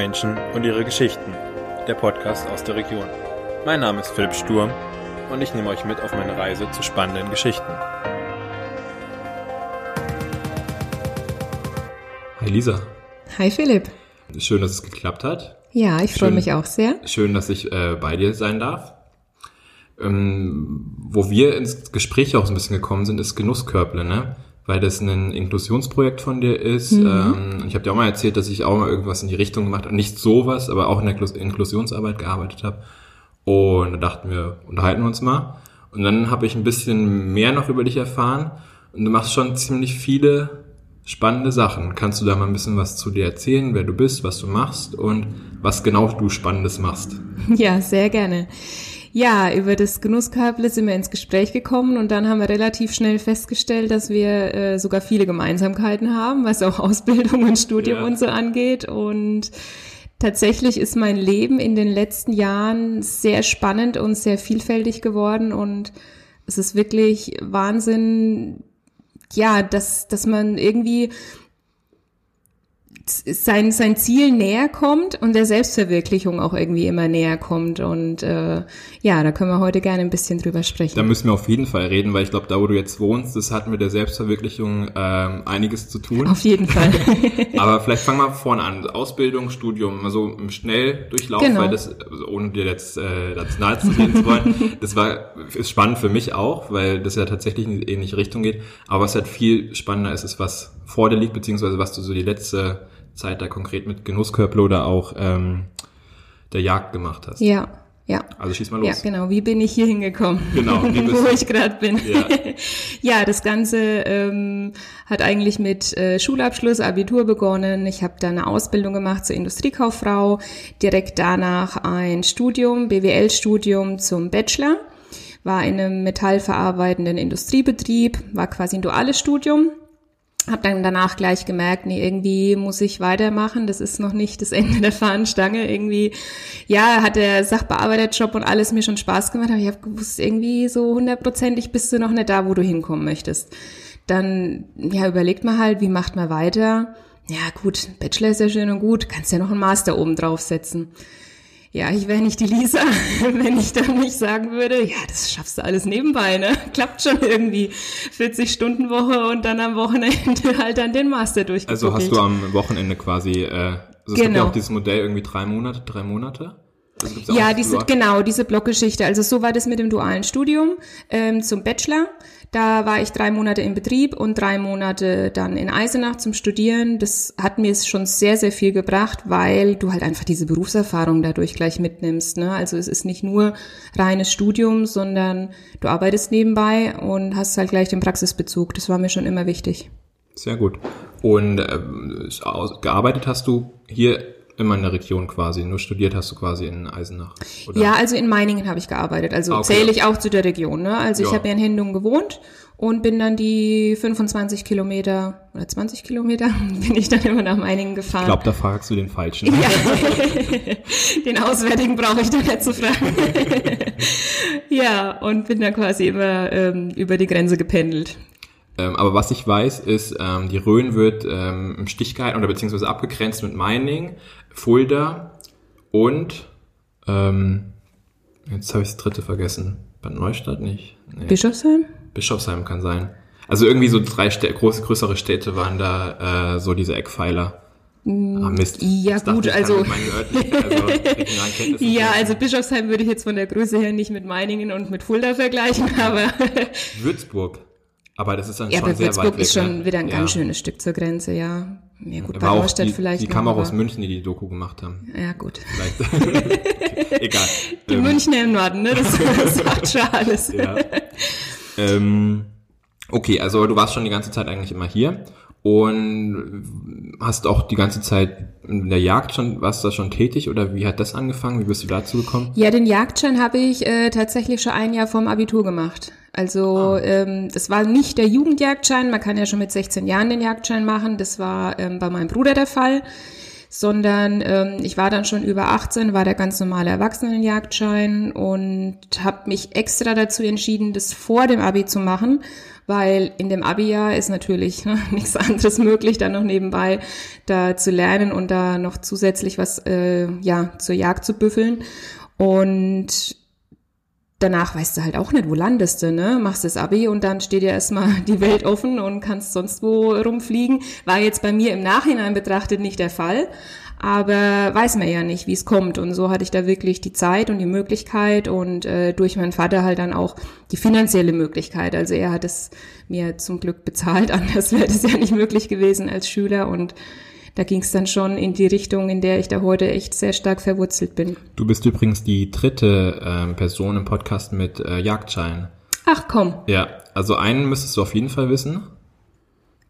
Menschen und ihre Geschichten, der Podcast aus der Region. Mein Name ist Philipp Sturm und ich nehme euch mit auf meine Reise zu spannenden Geschichten. Hi Lisa. Hi Philipp. Schön, dass es geklappt hat. Ja, ich freue mich auch sehr. Schön, dass ich äh, bei dir sein darf. Ähm, wo wir ins Gespräch auch so ein bisschen gekommen sind, ist Genusskörble, ne? Weil das ein Inklusionsprojekt von dir ist. Mhm. Ähm, ich habe dir auch mal erzählt, dass ich auch mal irgendwas in die Richtung gemacht habe. Nicht sowas, aber auch in der Inklusionsarbeit gearbeitet habe. Und da dachten wir, unterhalten wir uns mal. Und dann habe ich ein bisschen mehr noch über dich erfahren. Und du machst schon ziemlich viele spannende Sachen. Kannst du da mal ein bisschen was zu dir erzählen, wer du bist, was du machst und was genau du Spannendes machst? Ja, sehr gerne. Ja, über das Genusskörble sind wir ins Gespräch gekommen und dann haben wir relativ schnell festgestellt, dass wir äh, sogar viele Gemeinsamkeiten haben, was auch Ausbildung und Studium ja. und so angeht. Und tatsächlich ist mein Leben in den letzten Jahren sehr spannend und sehr vielfältig geworden und es ist wirklich Wahnsinn, ja, dass, dass man irgendwie sein, sein Ziel näher kommt und der Selbstverwirklichung auch irgendwie immer näher kommt. Und äh, ja, da können wir heute gerne ein bisschen drüber sprechen. Da müssen wir auf jeden Fall reden, weil ich glaube, da wo du jetzt wohnst, das hat mit der Selbstverwirklichung ähm, einiges zu tun. Auf jeden Fall. Aber vielleicht fangen wir vorne an. Ausbildung, Studium, also im Schnelldurchlauf, genau. weil das, also ohne dir jetzt äh, das nahe zu reden zu wollen, das war ist spannend für mich auch, weil das ja tatsächlich in die ähnliche Richtung geht. Aber was halt viel spannender ist, ist, was vor dir liegt, beziehungsweise was du so die letzte Zeit da konkret mit Genusskörper oder auch ähm, der Jagd gemacht hast. Ja, ja. Also schieß mal los. Ja, genau. Wie bin ich hier hingekommen? Genau. Wo ich gerade bin. Ja. ja, das Ganze ähm, hat eigentlich mit äh, Schulabschluss, Abitur begonnen. Ich habe da eine Ausbildung gemacht zur Industriekauffrau. Direkt danach ein Studium, BWL-Studium zum Bachelor. War in einem metallverarbeitenden Industriebetrieb, war quasi ein duales Studium habe dann danach gleich gemerkt, nee, irgendwie muss ich weitermachen. Das ist noch nicht das Ende der Fahnenstange. Irgendwie, ja, hat der Sachbearbeiterjob und alles mir schon Spaß gemacht. Aber ich habe gewusst, irgendwie so hundertprozentig bist du noch nicht da, wo du hinkommen möchtest. Dann, ja, überlegt man halt, wie macht man weiter? Ja, gut, Bachelor ist ja schön und gut, kannst ja noch einen Master oben draufsetzen ja, ich wäre nicht die Lisa, wenn ich dann nicht sagen würde, ja, das schaffst du alles nebenbei, ne? Klappt schon irgendwie. 40 Stunden Woche und dann am Wochenende halt dann den Master durchgeführt. Also hast du am Wochenende quasi, äh, also es genau. gibt ja auch dieses Modell irgendwie drei Monate, drei Monate? Also ja, diese, genau, diese Blockgeschichte. Also so war das mit dem dualen Studium ähm, zum Bachelor. Da war ich drei Monate im Betrieb und drei Monate dann in Eisenach zum Studieren. Das hat mir schon sehr, sehr viel gebracht, weil du halt einfach diese Berufserfahrung dadurch gleich mitnimmst. Ne? Also es ist nicht nur reines Studium, sondern du arbeitest nebenbei und hast halt gleich den Praxisbezug. Das war mir schon immer wichtig. Sehr gut. Und äh, gearbeitet hast du hier Immer in der Region quasi. Nur studiert hast du quasi in Eisenach. Oder? Ja, also in Meiningen habe ich gearbeitet. Also ah, okay. zähle ich auch zu der Region. Ne? Also ja. ich habe ja in Hendung gewohnt und bin dann die 25 Kilometer oder 20 Kilometer bin ich dann immer nach Meiningen gefahren. Ich glaube, da fragst du den Falschen. Ja. den Auswärtigen brauche ich dann nicht zu fragen. ja, und bin dann quasi immer ähm, über die Grenze gependelt. Ähm, aber was ich weiß, ist, ähm, die Rhön wird ähm, im Stich gehalten oder beziehungsweise abgegrenzt mit Meining, Fulda und ähm, jetzt habe ich das dritte vergessen. Bad Neustadt nicht. Nee. Bischofsheim? Bischofsheim kann sein. Also irgendwie so drei Städte, große, größere Städte waren da äh, so diese Eckpfeiler. Mm, ah, Mist. Ja, das gut, also. also ja, also Bischofsheim würde ich jetzt von der Größe her nicht mit Meiningen und mit Fulda vergleichen, aber. Würzburg. Aber das ist dann ja, schon sehr Würzburg weit weg. ist schon ne? wieder ein ja. ganz schönes Stück zur Grenze, ja. Ja gut, bei Neustadt die, vielleicht. Die kam auch aus München, die die Doku gemacht haben. Ja gut. Vielleicht. Egal. Die ähm. Münchner im Norden, ne? Das, das sagt schon alles. Ja. Ähm, okay, also du warst schon die ganze Zeit eigentlich immer hier und hast auch die ganze Zeit in der Jagd schon, warst du da schon tätig oder wie hat das angefangen? Wie bist du dazu gekommen? Ja, den Jagdschein habe ich äh, tatsächlich schon ein Jahr vorm Abitur gemacht. Also ah. ähm, das war nicht der Jugendjagdschein, man kann ja schon mit 16 Jahren den Jagdschein machen, das war ähm, bei meinem Bruder der Fall. Sondern ähm, ich war dann schon über 18, war der ganz normale Erwachsenenjagdschein und habe mich extra dazu entschieden, das vor dem Abi zu machen, weil in dem Abi-Jahr ist natürlich ne, nichts anderes möglich, dann noch nebenbei da zu lernen und da noch zusätzlich was äh, ja zur Jagd zu büffeln. Und danach weißt du halt auch nicht, wo landest du, ne? Machst das Abi und dann steht ja erstmal die Welt offen und kannst sonst wo rumfliegen. War jetzt bei mir im Nachhinein betrachtet nicht der Fall. Aber weiß man ja nicht, wie es kommt. Und so hatte ich da wirklich die Zeit und die Möglichkeit und äh, durch meinen Vater halt dann auch die finanzielle Möglichkeit. Also er hat es mir zum Glück bezahlt, anders wäre das ja nicht möglich gewesen als Schüler. Und da ging es dann schon in die Richtung, in der ich da heute echt sehr stark verwurzelt bin. Du bist übrigens die dritte ähm, Person im Podcast mit äh, Jagdschein. Ach komm. Ja, also einen müsstest du auf jeden Fall wissen.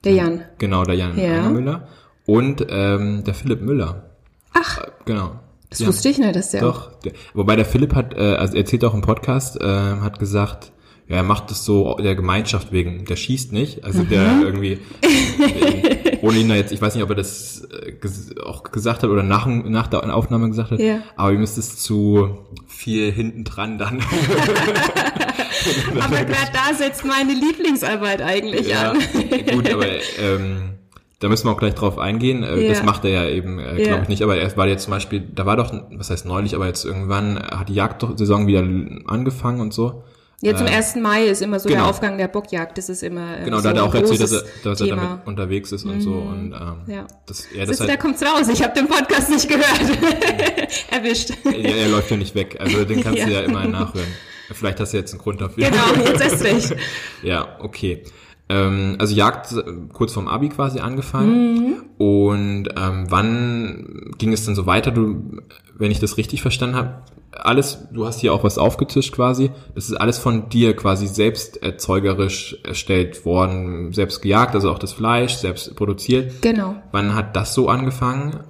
Der Jan. Genau, der Jan ja. Müller. Und ähm, der Philipp Müller. Ach. Äh, genau. Das ja. wusste ich nicht, dass der Doch. Der, wobei der Philipp hat, äh, also erzählt auch im Podcast, äh, hat gesagt, ja, er macht das so der Gemeinschaft wegen. Der schießt nicht. Also der mhm. irgendwie, ohne ihn da jetzt, ich weiß nicht, ob er das äh, auch gesagt hat oder nach, nach der Aufnahme gesagt hat, ja. aber ihm ist es zu viel hinten dran dann. aber gerade da setzt meine Lieblingsarbeit eigentlich ja, an. gut, aber ähm, da müssen wir auch gleich drauf eingehen. Äh, ja. Das macht er ja eben, äh, glaube ja. ich, nicht. Aber er war jetzt zum Beispiel, da war doch, was heißt neulich, aber jetzt irgendwann hat die Jagdsaison wieder angefangen und so. Ja, zum äh, 1. Mai ist immer so genau. der Aufgang der Bockjagd. Das ist immer. Ähm, genau, so da hat er auch erzählt, dass er, dass er damit unterwegs ist und mhm. so. Und, ähm, ja. Das, ja, das ist, halt, da kommt's raus. Ich habe den Podcast nicht gehört. Erwischt. Ja, er läuft ja nicht weg. Also den kannst ja. du ja immer nachhören. Vielleicht hast du jetzt einen Grund dafür. Genau, jetzt erst recht. ja, okay. Ähm, also Jagd äh, kurz vorm Abi quasi angefangen. Mhm. Und ähm, wann ging es denn so weiter? Du, wenn ich das richtig verstanden habe, alles, du hast hier auch was aufgetischt quasi, das ist alles von dir quasi selbst erzeugerisch erstellt worden, selbst gejagt, also auch das Fleisch, selbst produziert. Genau. Wann hat das so angefangen?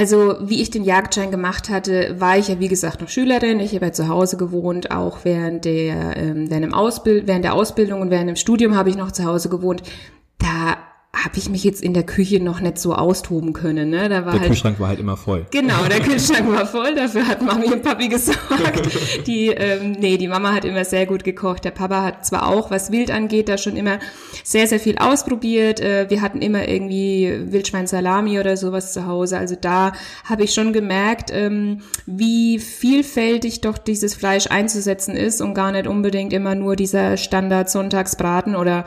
Also wie ich den Jagdschein gemacht hatte, war ich ja wie gesagt noch Schülerin. Ich habe ja zu Hause gewohnt, auch während der, ähm, während, dem Ausbild während der Ausbildung und während dem Studium habe ich noch zu Hause gewohnt. Da habe ich mich jetzt in der Küche noch nicht so austoben können. Ne? Da war der halt, Kühlschrank war halt immer voll. Genau, der Kühlschrank war voll. Dafür hat Mami und Papi gesorgt. Die, ähm, nee, die Mama hat immer sehr gut gekocht. Der Papa hat zwar auch, was Wild angeht, da schon immer sehr, sehr viel ausprobiert. Äh, wir hatten immer irgendwie Wildschwein-Salami oder sowas zu Hause. Also da habe ich schon gemerkt, ähm, wie vielfältig doch dieses Fleisch einzusetzen ist und gar nicht unbedingt immer nur dieser Standard-Sonntagsbraten oder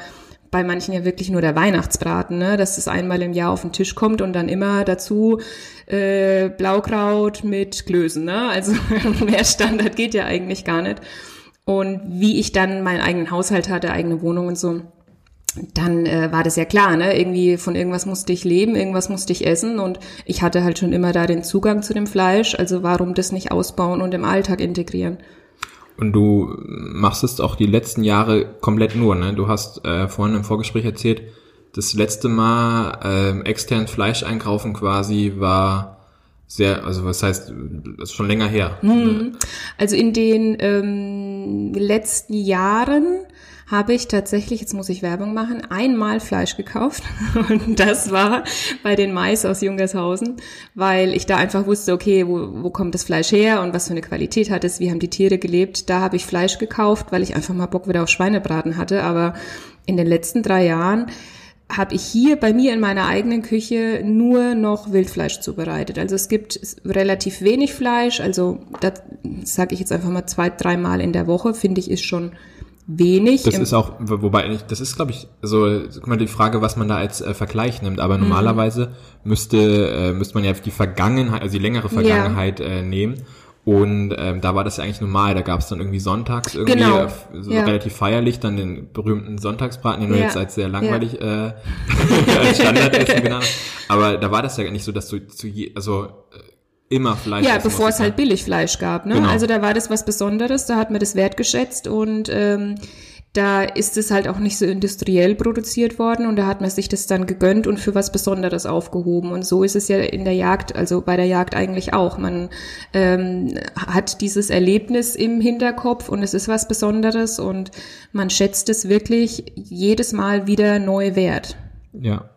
bei manchen ja wirklich nur der Weihnachtsbraten, ne? dass es einmal im Jahr auf den Tisch kommt und dann immer dazu äh, Blaukraut mit Klößen. Ne? Also mehr Standard geht ja eigentlich gar nicht. Und wie ich dann meinen eigenen Haushalt hatte, eigene Wohnung und so, dann äh, war das ja klar, ne? Irgendwie von irgendwas musste ich leben, irgendwas musste ich essen und ich hatte halt schon immer da den Zugang zu dem Fleisch, also warum das nicht ausbauen und im Alltag integrieren? Und du machst es auch die letzten Jahre komplett nur, ne? Du hast äh, vorhin im Vorgespräch erzählt, das letzte Mal äh, extern Fleisch einkaufen quasi war sehr, also was heißt, das ist schon länger her. Mhm. Also in den ähm, letzten Jahren habe ich tatsächlich, jetzt muss ich Werbung machen, einmal Fleisch gekauft. Und das war bei den Mais aus Jungershausen, weil ich da einfach wusste, okay, wo, wo kommt das Fleisch her und was für eine Qualität hat es, wie haben die Tiere gelebt. Da habe ich Fleisch gekauft, weil ich einfach mal Bock wieder auf Schweinebraten hatte. Aber in den letzten drei Jahren habe ich hier bei mir in meiner eigenen Küche nur noch Wildfleisch zubereitet. Also es gibt relativ wenig Fleisch, also das sage ich jetzt einfach mal zwei, dreimal in der Woche, finde ich, ist schon wenig. Das ist auch, wobei, das ist, glaube ich, so, guck mal, die Frage, was man da als äh, Vergleich nimmt. Aber mhm. normalerweise müsste, äh, müsste man ja die Vergangenheit, also die längere Vergangenheit ja. äh, nehmen. Und ähm, da war das ja eigentlich normal. Da gab es dann irgendwie sonntags irgendwie genau. so ja. relativ feierlich dann den berühmten Sonntagsbraten, den du ja. jetzt als sehr langweilig ja. äh, als Standardessen genannt hast. Aber da war das ja nicht so, dass du zu je, also äh, immer Fleisch Ja, bevor es halt Billigfleisch gab. Ne? Genau. Also da war das was Besonderes, da hat man das wertgeschätzt und ähm, da ist es halt auch nicht so industriell produziert worden und da hat man sich das dann gegönnt und für was Besonderes aufgehoben. Und so ist es ja in der Jagd, also bei der Jagd eigentlich auch. Man ähm, hat dieses Erlebnis im Hinterkopf und es ist was Besonderes und man schätzt es wirklich jedes Mal wieder neu wert. Ja.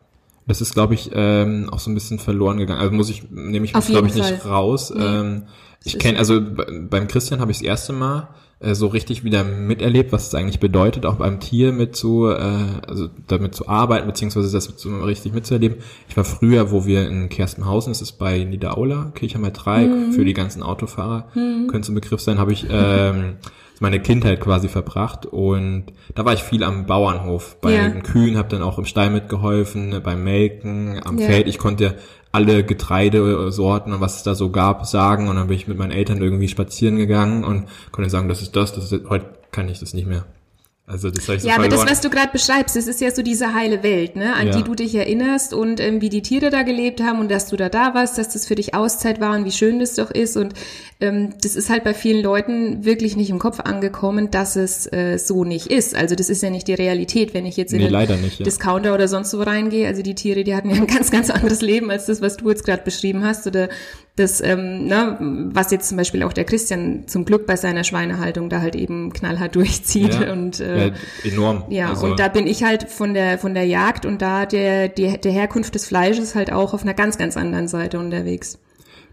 Das ist, glaube ich, ähm, auch so ein bisschen verloren gegangen. Also muss ich, nehme ich, glaube ich, nicht raus. Nee. Ähm, ich kenne, also beim Christian habe ich das erste Mal äh, so richtig wieder miterlebt, was es eigentlich bedeutet, auch beim Tier mit zu, äh, also damit zu arbeiten, beziehungsweise das so richtig mitzuerleben. Ich war früher, wo wir in Kerstenhausen, das ist bei Niederaula, Kirchheimer Dreieck, mhm. für die ganzen Autofahrer, mhm. könnte ein Begriff sein, habe ich ähm, meine Kindheit quasi verbracht und da war ich viel am Bauernhof bei ja. den Kühen, habe dann auch im Stall mitgeholfen, beim Melken, am ja. Feld. Ich konnte alle Getreidesorten und was es da so gab sagen und dann bin ich mit meinen Eltern irgendwie spazieren gegangen und konnte sagen, das ist das, das ist, heute kann ich das nicht mehr. Also das ich so Ja, aber das, was du gerade beschreibst, das ist ja so diese heile Welt, ne, an ja. die du dich erinnerst und ähm, wie die Tiere da gelebt haben und dass du da da warst, dass das für dich Auszeit war und wie schön das doch ist und ähm, das ist halt bei vielen Leuten wirklich nicht im Kopf angekommen, dass es äh, so nicht ist. Also das ist ja nicht die Realität, wenn ich jetzt in nee, den nicht, ja. Discounter oder sonst wo reingehe. Also die Tiere, die hatten ja ein ganz, ganz anderes Leben als das, was du jetzt gerade beschrieben hast oder das, ähm, ne, was jetzt zum Beispiel auch der Christian zum Glück bei seiner Schweinehaltung da halt eben knallhart durchzieht ja, und äh, ja, enorm. Ja, also. und da bin ich halt von der von der Jagd und da der die, der Herkunft des Fleisches halt auch auf einer ganz ganz anderen Seite unterwegs.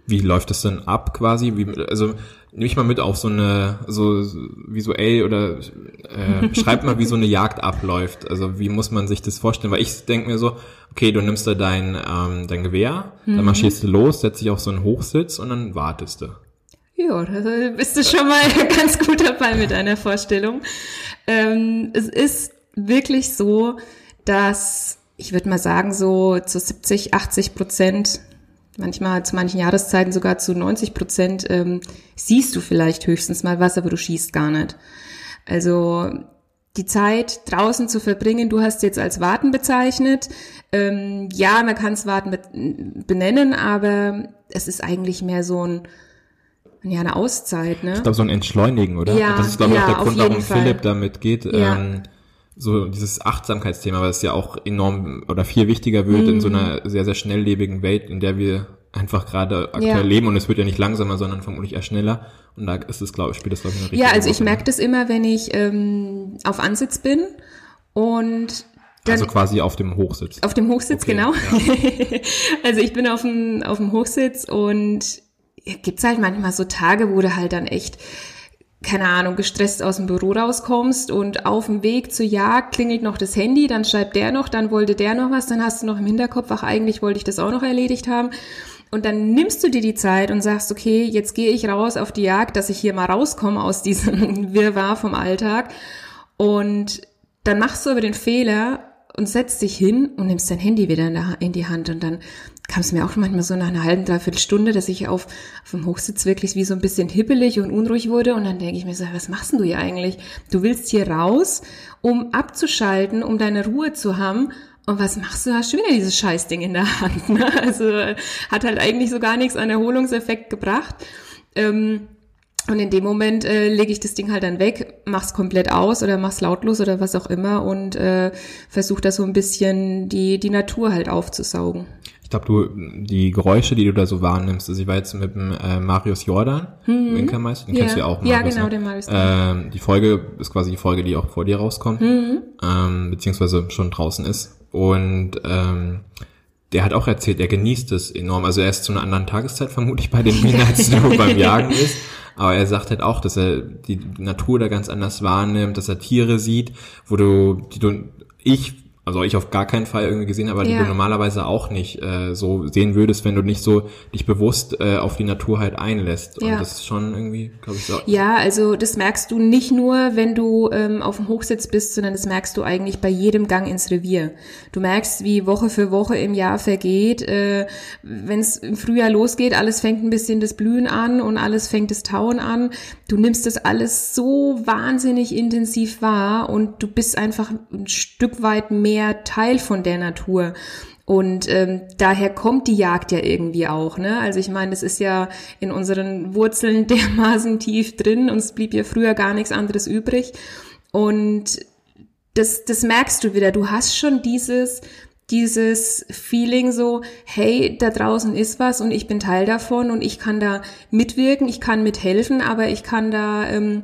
Wie läuft das denn ab quasi? Wie, also nehme ich mal mit auf so eine so visuell oder äh, schreib mal, wie so eine Jagd abläuft. Also wie muss man sich das vorstellen? Weil ich denke mir so, okay, du nimmst da dein ähm, dein Gewehr, mhm. dann marschierst du los, setzt dich auf so einen Hochsitz und dann wartest du. Ja, da bist du schon mal ganz gut dabei mit deiner Vorstellung. Ähm, es ist wirklich so, dass ich würde mal sagen, so zu 70, 80 Prozent manchmal zu manchen Jahreszeiten sogar zu 90 Prozent ähm, siehst du vielleicht höchstens mal was, aber du schießt gar nicht. Also die Zeit draußen zu verbringen, du hast jetzt als Warten bezeichnet. Ähm, ja, man kann es Warten benennen, aber es ist eigentlich mehr so ein ja, eine Auszeit, ne? Ich glaube, so ein Entschleunigen, oder? Ja, das ist, glaube ich, ja, auch der Grund, warum Fall. Philipp damit geht. Ja. Ähm, so dieses Achtsamkeitsthema, es ja auch enorm oder viel wichtiger wird mhm. in so mhm. einer sehr, sehr schnelllebigen Welt, in der wir einfach gerade aktuell ja. leben und es wird ja nicht langsamer, sondern vermutlich eher schneller. Und da ist es, glaube ich, spielt das, glaube ich, eine richtige Ja, also ich merke das immer, wenn ich ähm, auf Ansitz bin und dann, also quasi auf dem Hochsitz. Auf dem Hochsitz, okay, genau. Ja. also ich bin auf dem, auf dem Hochsitz und gibt's halt manchmal so Tage, wo du halt dann echt keine Ahnung, gestresst aus dem Büro rauskommst und auf dem Weg zur Jagd klingelt noch das Handy, dann schreibt der noch, dann wollte der noch was, dann hast du noch im Hinterkopf, ach eigentlich wollte ich das auch noch erledigt haben. Und dann nimmst du dir die Zeit und sagst, okay, jetzt gehe ich raus auf die Jagd, dass ich hier mal rauskomme aus diesem Wirrwarr vom Alltag. Und dann machst du aber den Fehler und setzt dich hin und nimmst dein Handy wieder in, die Hand und dann kam es mir auch manchmal so nach einer halben, dreiviertel Stunde, dass ich auf, auf dem Hochsitz wirklich wie so ein bisschen hippelig und unruhig wurde. Und dann denke ich mir so, was machst denn du hier eigentlich? Du willst hier raus, um abzuschalten, um deine Ruhe zu haben. Und was machst du? Hast schon wieder dieses Scheißding in der Hand. Ne? Also hat halt eigentlich so gar nichts an Erholungseffekt gebracht. Ähm, und in dem Moment äh, lege ich das Ding halt dann weg, mach's komplett aus oder mach's lautlos oder was auch immer und äh, versuche da so ein bisschen die, die Natur halt aufzusaugen glaube, du, die Geräusche, die du da so wahrnimmst, also ich war jetzt mit dem äh, Marius Jordan, mhm. Winkermeister, den ja. kennst du ja auch, Marius, Ja, genau, ne? den Marius. Ähm, die Folge ist quasi die Folge, die auch vor dir rauskommt, mhm. ähm, beziehungsweise schon draußen ist. Und ähm, der hat auch erzählt, er genießt es enorm. Also er ist zu einer anderen Tageszeit vermutlich bei den Bienen, als du beim Jagen ist. Aber er sagt halt auch, dass er die Natur da ganz anders wahrnimmt, dass er Tiere sieht, wo du, die du, ich also ich auf gar keinen Fall irgendwie gesehen habe, aber ja. die du normalerweise auch nicht äh, so sehen würdest, wenn du nicht so dich bewusst äh, auf die Natur halt einlässt. Und ja. das ist schon irgendwie, glaube ich, so. Ja, also das merkst du nicht nur, wenn du ähm, auf dem Hochsitz bist, sondern das merkst du eigentlich bei jedem Gang ins Revier. Du merkst, wie Woche für Woche im Jahr vergeht. Äh, wenn es im Frühjahr losgeht, alles fängt ein bisschen das Blühen an und alles fängt das Tauen an. Du nimmst das alles so wahnsinnig intensiv wahr und du bist einfach ein Stück weit mehr mehr Teil von der Natur. Und ähm, daher kommt die Jagd ja irgendwie auch. Ne? Also ich meine, es ist ja in unseren Wurzeln dermaßen tief drin. Uns blieb ja früher gar nichts anderes übrig. Und das, das merkst du wieder. Du hast schon dieses, dieses Feeling so, hey, da draußen ist was und ich bin Teil davon und ich kann da mitwirken, ich kann mithelfen, aber ich kann da ähm,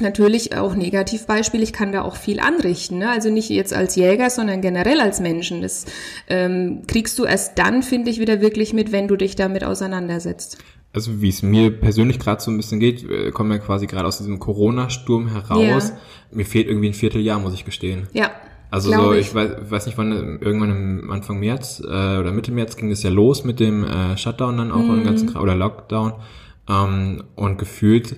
natürlich auch Negativbeispiel, ich kann da auch viel anrichten. Ne? Also nicht jetzt als Jäger, sondern generell als Menschen. Das ähm, kriegst du erst dann, finde ich, wieder wirklich mit, wenn du dich damit auseinandersetzt. Also wie es mir persönlich gerade so ein bisschen geht, äh, kommen wir quasi gerade aus diesem Corona-Sturm heraus. Ja. Mir fehlt irgendwie ein Vierteljahr, muss ich gestehen. Ja. Also so, ich, ich weiß, weiß nicht, wann irgendwann im Anfang März äh, oder Mitte März ging es ja los mit dem äh, Shutdown dann auch mhm. und ganzen oder Lockdown. Ähm, und gefühlt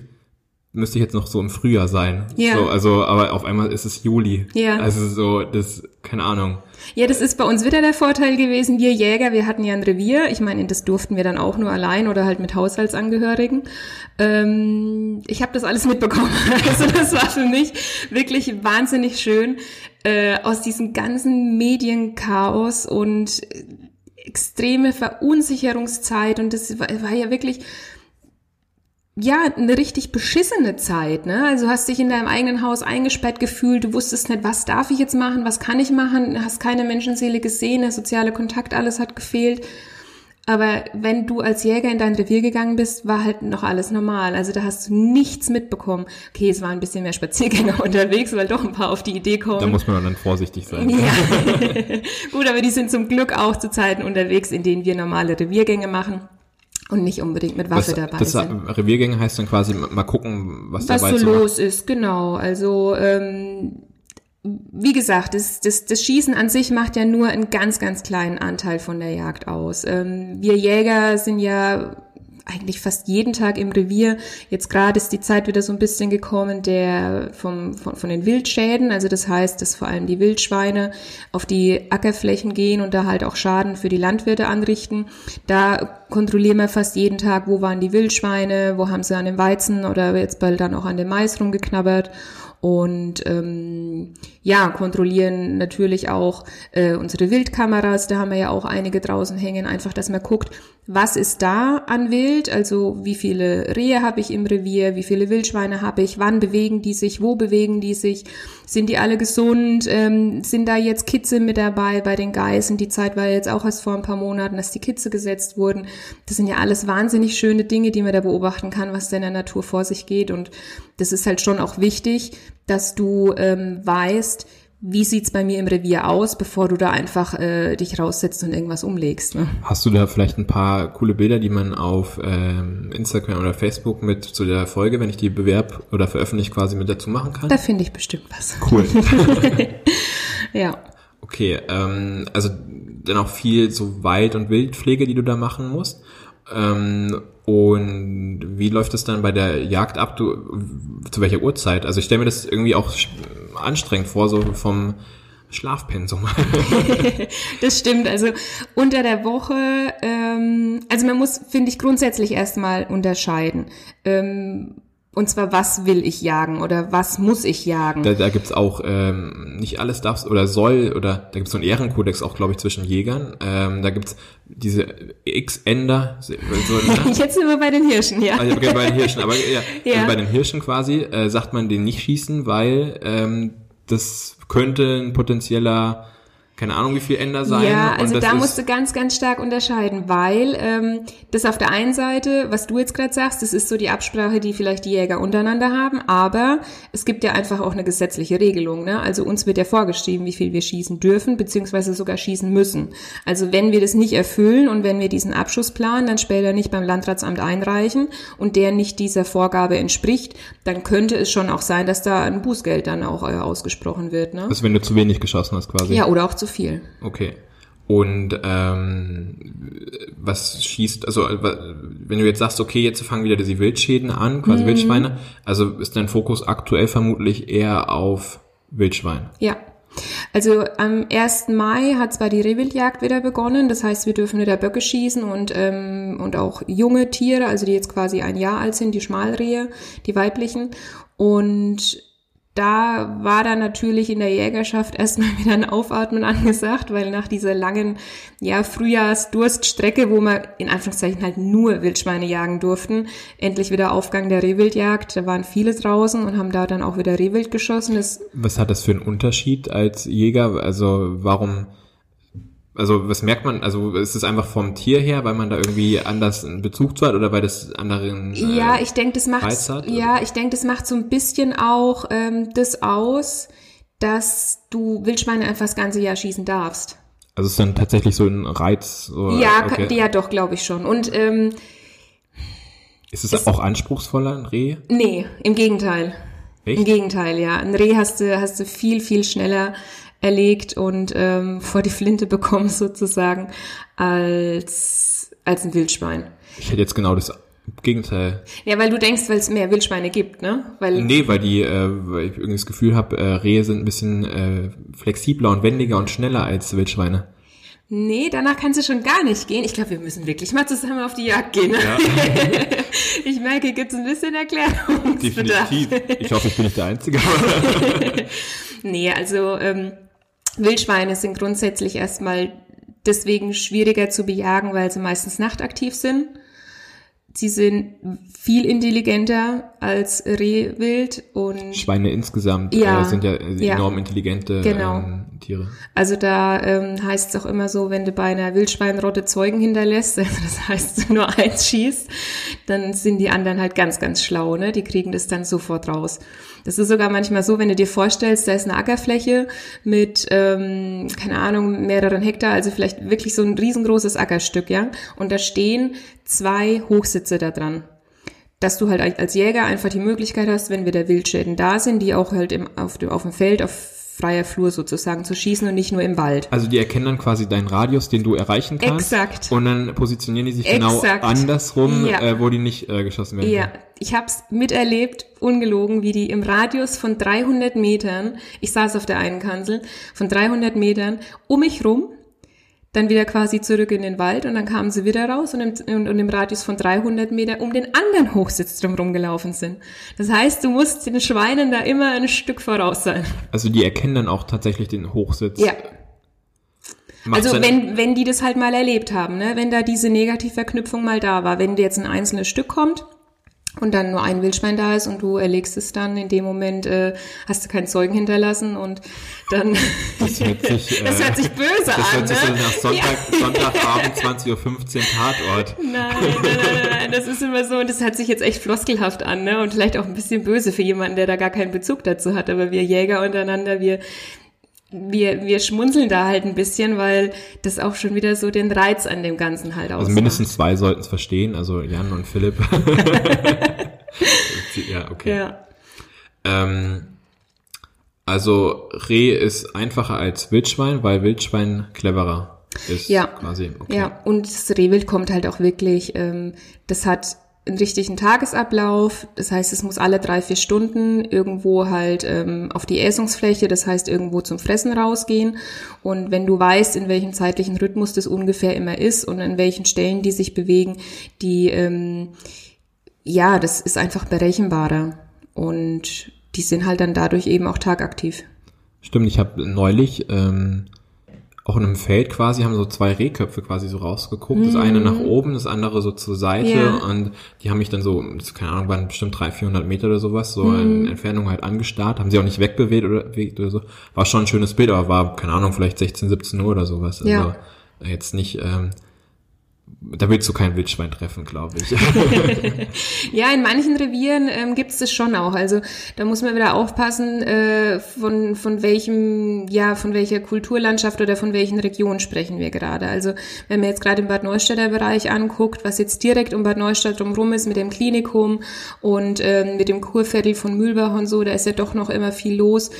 müsste ich jetzt noch so im Frühjahr sein. Ja. So, also, aber auf einmal ist es Juli. Ja. Also so, das, keine Ahnung. Ja, das ist bei uns wieder der Vorteil gewesen. Wir Jäger, wir hatten ja ein Revier. Ich meine, das durften wir dann auch nur allein oder halt mit Haushaltsangehörigen. Ähm, ich habe das alles mitbekommen. Also das war für mich wirklich wahnsinnig schön, äh, aus diesem ganzen Medienchaos und extreme Verunsicherungszeit. Und das war, war ja wirklich ja, eine richtig beschissene Zeit, ne? Also hast dich in deinem eigenen Haus eingesperrt gefühlt, du wusstest nicht, was darf ich jetzt machen, was kann ich machen, hast keine Menschenseele gesehen, der soziale Kontakt, alles hat gefehlt. Aber wenn du als Jäger in dein Revier gegangen bist, war halt noch alles normal. Also da hast du nichts mitbekommen. Okay, es waren ein bisschen mehr Spaziergänger unterwegs, weil doch ein paar auf die Idee kommen. Da muss man dann vorsichtig sein. Ja. Gut, aber die sind zum Glück auch zu Zeiten unterwegs, in denen wir normale Reviergänge machen. Und nicht unbedingt mit Waffe was, dabei das sind. Reviergänge heißt dann quasi mal gucken, was, was dabei so los ist. Genau. Also ähm, wie gesagt, das, das, das Schießen an sich macht ja nur einen ganz, ganz kleinen Anteil von der Jagd aus. Ähm, wir Jäger sind ja eigentlich fast jeden Tag im Revier. Jetzt gerade ist die Zeit wieder so ein bisschen gekommen, der vom, von, von den Wildschäden. Also das heißt, dass vor allem die Wildschweine auf die Ackerflächen gehen und da halt auch Schaden für die Landwirte anrichten. Da kontrollieren wir fast jeden Tag, wo waren die Wildschweine, wo haben sie an dem Weizen oder jetzt bald dann auch an dem Mais rumgeknabbert und ähm, ja, kontrollieren natürlich auch äh, unsere Wildkameras, da haben wir ja auch einige draußen hängen, einfach, dass man guckt, was ist da an Wild, also wie viele Rehe habe ich im Revier, wie viele Wildschweine habe ich, wann bewegen die sich, wo bewegen die sich, sind die alle gesund, ähm, sind da jetzt Kitze mit dabei bei den Geißen, die Zeit war jetzt auch erst vor ein paar Monaten, dass die Kitze gesetzt wurden, das sind ja alles wahnsinnig schöne Dinge, die man da beobachten kann, was da in der Natur vor sich geht. Und das ist halt schon auch wichtig, dass du ähm, weißt, wie sieht's bei mir im Revier aus, bevor du da einfach äh, dich raussetzt und irgendwas umlegst. Ne? Hast du da vielleicht ein paar coole Bilder, die man auf ähm, Instagram oder Facebook mit zu der Folge, wenn ich die bewerb oder veröffentliche, quasi mit dazu machen kann? Da finde ich bestimmt was. Cool. ja. Okay, ähm, also dann auch viel so Wald- und Wildpflege, die du da machen musst. Ähm, und wie läuft das dann bei der Jagd ab? Du, zu welcher Uhrzeit? Also ich stelle mir das irgendwie auch anstrengend vor, so vom Schlafpensum. das stimmt. Also unter der Woche, ähm, also man muss, finde ich, grundsätzlich erstmal unterscheiden. Ähm, und zwar, was will ich jagen oder was muss ich jagen? Da, da gibt's auch ähm, nicht alles darfst oder soll oder da gibt's so einen Ehrenkodex auch, glaube ich, zwischen Jägern. Ähm, da gibt's diese X-Ender. So, ne? Jetzt sind wir bei den Hirschen, ja. Also, okay, bei den Hirschen, aber ja, ja. Also bei den Hirschen quasi äh, sagt man den nicht schießen, weil ähm, das könnte ein potenzieller keine Ahnung, wie viel Änder sein. Ja, also da musst du ganz, ganz stark unterscheiden, weil ähm, das auf der einen Seite, was du jetzt gerade sagst, das ist so die Absprache, die vielleicht die Jäger untereinander haben, aber es gibt ja einfach auch eine gesetzliche Regelung. Ne? Also uns wird ja vorgeschrieben, wie viel wir schießen dürfen, beziehungsweise sogar schießen müssen. Also wenn wir das nicht erfüllen und wenn wir diesen Abschussplan dann später nicht beim Landratsamt einreichen und der nicht dieser Vorgabe entspricht, dann könnte es schon auch sein, dass da ein Bußgeld dann auch äh, ausgesprochen wird. Ne? Also wenn du zu wenig geschossen hast quasi. Ja, oder auch zu zu viel. Okay. Und ähm, was schießt, also wenn du jetzt sagst, okay, jetzt fangen wieder diese Wildschäden an, quasi mhm. Wildschweine, also ist dein Fokus aktuell vermutlich eher auf Wildschwein. Ja. Also am 1. Mai hat zwar die Rehwildjagd wieder begonnen, das heißt, wir dürfen wieder Böcke schießen und, ähm, und auch junge Tiere, also die jetzt quasi ein Jahr alt sind, die Schmalrehe, die weiblichen. Und da war dann natürlich in der Jägerschaft erstmal wieder ein Aufatmen angesagt, weil nach dieser langen, ja, Frühjahrsdurststrecke, wo wir in Anführungszeichen halt nur Wildschweine jagen durften, endlich wieder Aufgang der Rehwildjagd. Da waren viele draußen und haben da dann auch wieder Rehwild geschossen. Das Was hat das für einen Unterschied als Jäger? Also warum Also was merkt man, also ist es einfach vom Tier her, weil man da irgendwie anders einen Bezug zu hat oder weil das anderen äh, Ja, ich denke, das macht ja, ich denke, das macht so ein bisschen auch ähm, das aus, dass du Wildschweine einfach das ganze Jahr schießen darfst. Also es ist dann tatsächlich so ein Reiz? Oder? Ja, okay. ja, doch, glaube ich schon. Und ähm, ist es, es auch anspruchsvoller, ein Reh? Nee, im Gegenteil. Echt? Im Gegenteil, ja. Ein Reh hast du, hast du viel, viel schneller erlegt und ähm, vor die Flinte bekommen sozusagen als, als ein Wildschwein. Ich hätte jetzt genau das Gegenteil. Ja, weil du denkst, weil es mehr Wildschweine gibt, ne? Weil nee, weil die, äh, weil ich irgendwie das Gefühl habe, äh, Rehe sind ein bisschen äh, flexibler und wendiger und schneller als Wildschweine. Nee, danach kannst du schon gar nicht gehen. Ich glaube, wir müssen wirklich mal zusammen auf die Jagd gehen. Ja. ich merke, gibt es ein bisschen Erklärung. Definitiv. Ich hoffe, ich bin nicht der Einzige. nee, also ähm, Wildschweine sind grundsätzlich erstmal deswegen schwieriger zu bejagen, weil sie meistens nachtaktiv sind. Sie sind viel intelligenter als Rehwild und Schweine insgesamt ja, äh, sind ja, ja enorm intelligente genau. ähm, Tiere. Also da ähm, heißt es auch immer so, wenn du bei einer Wildschweinrotte Zeugen hinterlässt, also das heißt nur eins schießt, dann sind die anderen halt ganz, ganz schlau, ne? Die kriegen das dann sofort raus. Das ist sogar manchmal so, wenn du dir vorstellst, da ist eine Ackerfläche mit, ähm, keine Ahnung, mehreren Hektar, also vielleicht wirklich so ein riesengroßes Ackerstück, ja. Und da stehen zwei Hochsitze da dran dass du halt als Jäger einfach die Möglichkeit hast, wenn wieder Wildschäden da sind, die auch halt im, auf, dem, auf dem Feld, auf freier Flur sozusagen zu schießen und nicht nur im Wald. Also die erkennen dann quasi deinen Radius, den du erreichen kannst. Exakt. Und dann positionieren die sich genau Exakt. genau andersrum, ja. äh, wo die nicht äh, geschossen werden. Ja, ich habe es miterlebt, ungelogen, wie die im Radius von 300 Metern, ich saß auf der einen Kanzel, von 300 Metern um mich rum dann wieder quasi zurück in den Wald und dann kamen sie wieder raus und im, und, und im Radius von 300 Meter um den anderen Hochsitz drumherum gelaufen sind. Das heißt, du musst den Schweinen da immer ein Stück voraus sein. Also die erkennen dann auch tatsächlich den Hochsitz. Ja. Macht's also wenn, wenn die das halt mal erlebt haben, ne? wenn da diese Negativverknüpfung mal da war, wenn jetzt ein einzelnes Stück kommt, und dann nur ein Wildschwein da ist und du erlegst es dann, in dem Moment äh, hast du keinen Zeugen hinterlassen und dann das hört sich, das hört sich böse das an. Das hört sich ne? nach Sonntag, ja. Sonntagabend 20.15 Uhr Tatort. Nein, nein, nein, nein, nein, das ist immer so und das hört sich jetzt echt floskelhaft an ne? und vielleicht auch ein bisschen böse für jemanden, der da gar keinen Bezug dazu hat, aber wir Jäger untereinander, wir wir, wir schmunzeln da halt ein bisschen, weil das auch schon wieder so den Reiz an dem Ganzen halt ausmacht. Also mindestens zwei sollten es verstehen, also Jan und Philipp. ja, okay. Ja. Ähm, also Reh ist einfacher als Wildschwein, weil Wildschwein cleverer ist. Ja, quasi. Okay. Ja, und das Rehwild kommt halt auch wirklich, ähm, das hat einen richtigen Tagesablauf. Das heißt, es muss alle drei, vier Stunden irgendwo halt ähm, auf die Äsungsfläche, das heißt irgendwo zum Fressen rausgehen. Und wenn du weißt, in welchem zeitlichen Rhythmus das ungefähr immer ist und an welchen Stellen die sich bewegen, die, ähm, ja, das ist einfach berechenbarer. Und die sind halt dann dadurch eben auch tagaktiv. Stimmt, ich habe neulich ähm, auch in einem Feld quasi haben so zwei Rehköpfe quasi so rausgeguckt. Mhm. Das eine nach mhm. oben, das andere so zur Seite. Ja. Und die haben mich dann so, keine Ahnung, waren bestimmt 300, 400 Meter oder sowas, so mhm. in Entfernung halt angestarrt. Haben sie auch nicht wegbewegt oder, oder so. War schon ein schönes Bild, aber war, keine Ahnung, vielleicht 16, 17 Uhr oder sowas. Also ja. jetzt nicht ähm, da willst du kein Wildschwein treffen, glaube ich. ja, in manchen Revieren ähm, gibt es das schon auch. Also da muss man wieder aufpassen, äh, von, von welchem, ja, von welcher Kulturlandschaft oder von welchen Regionen sprechen wir gerade. Also wenn man jetzt gerade im Bad Neustädter Bereich anguckt, was jetzt direkt um Bad Neustadt drumherum ist mit dem Klinikum und ähm, mit dem Kurviertel von Mühlbach und so, da ist ja doch noch immer viel los.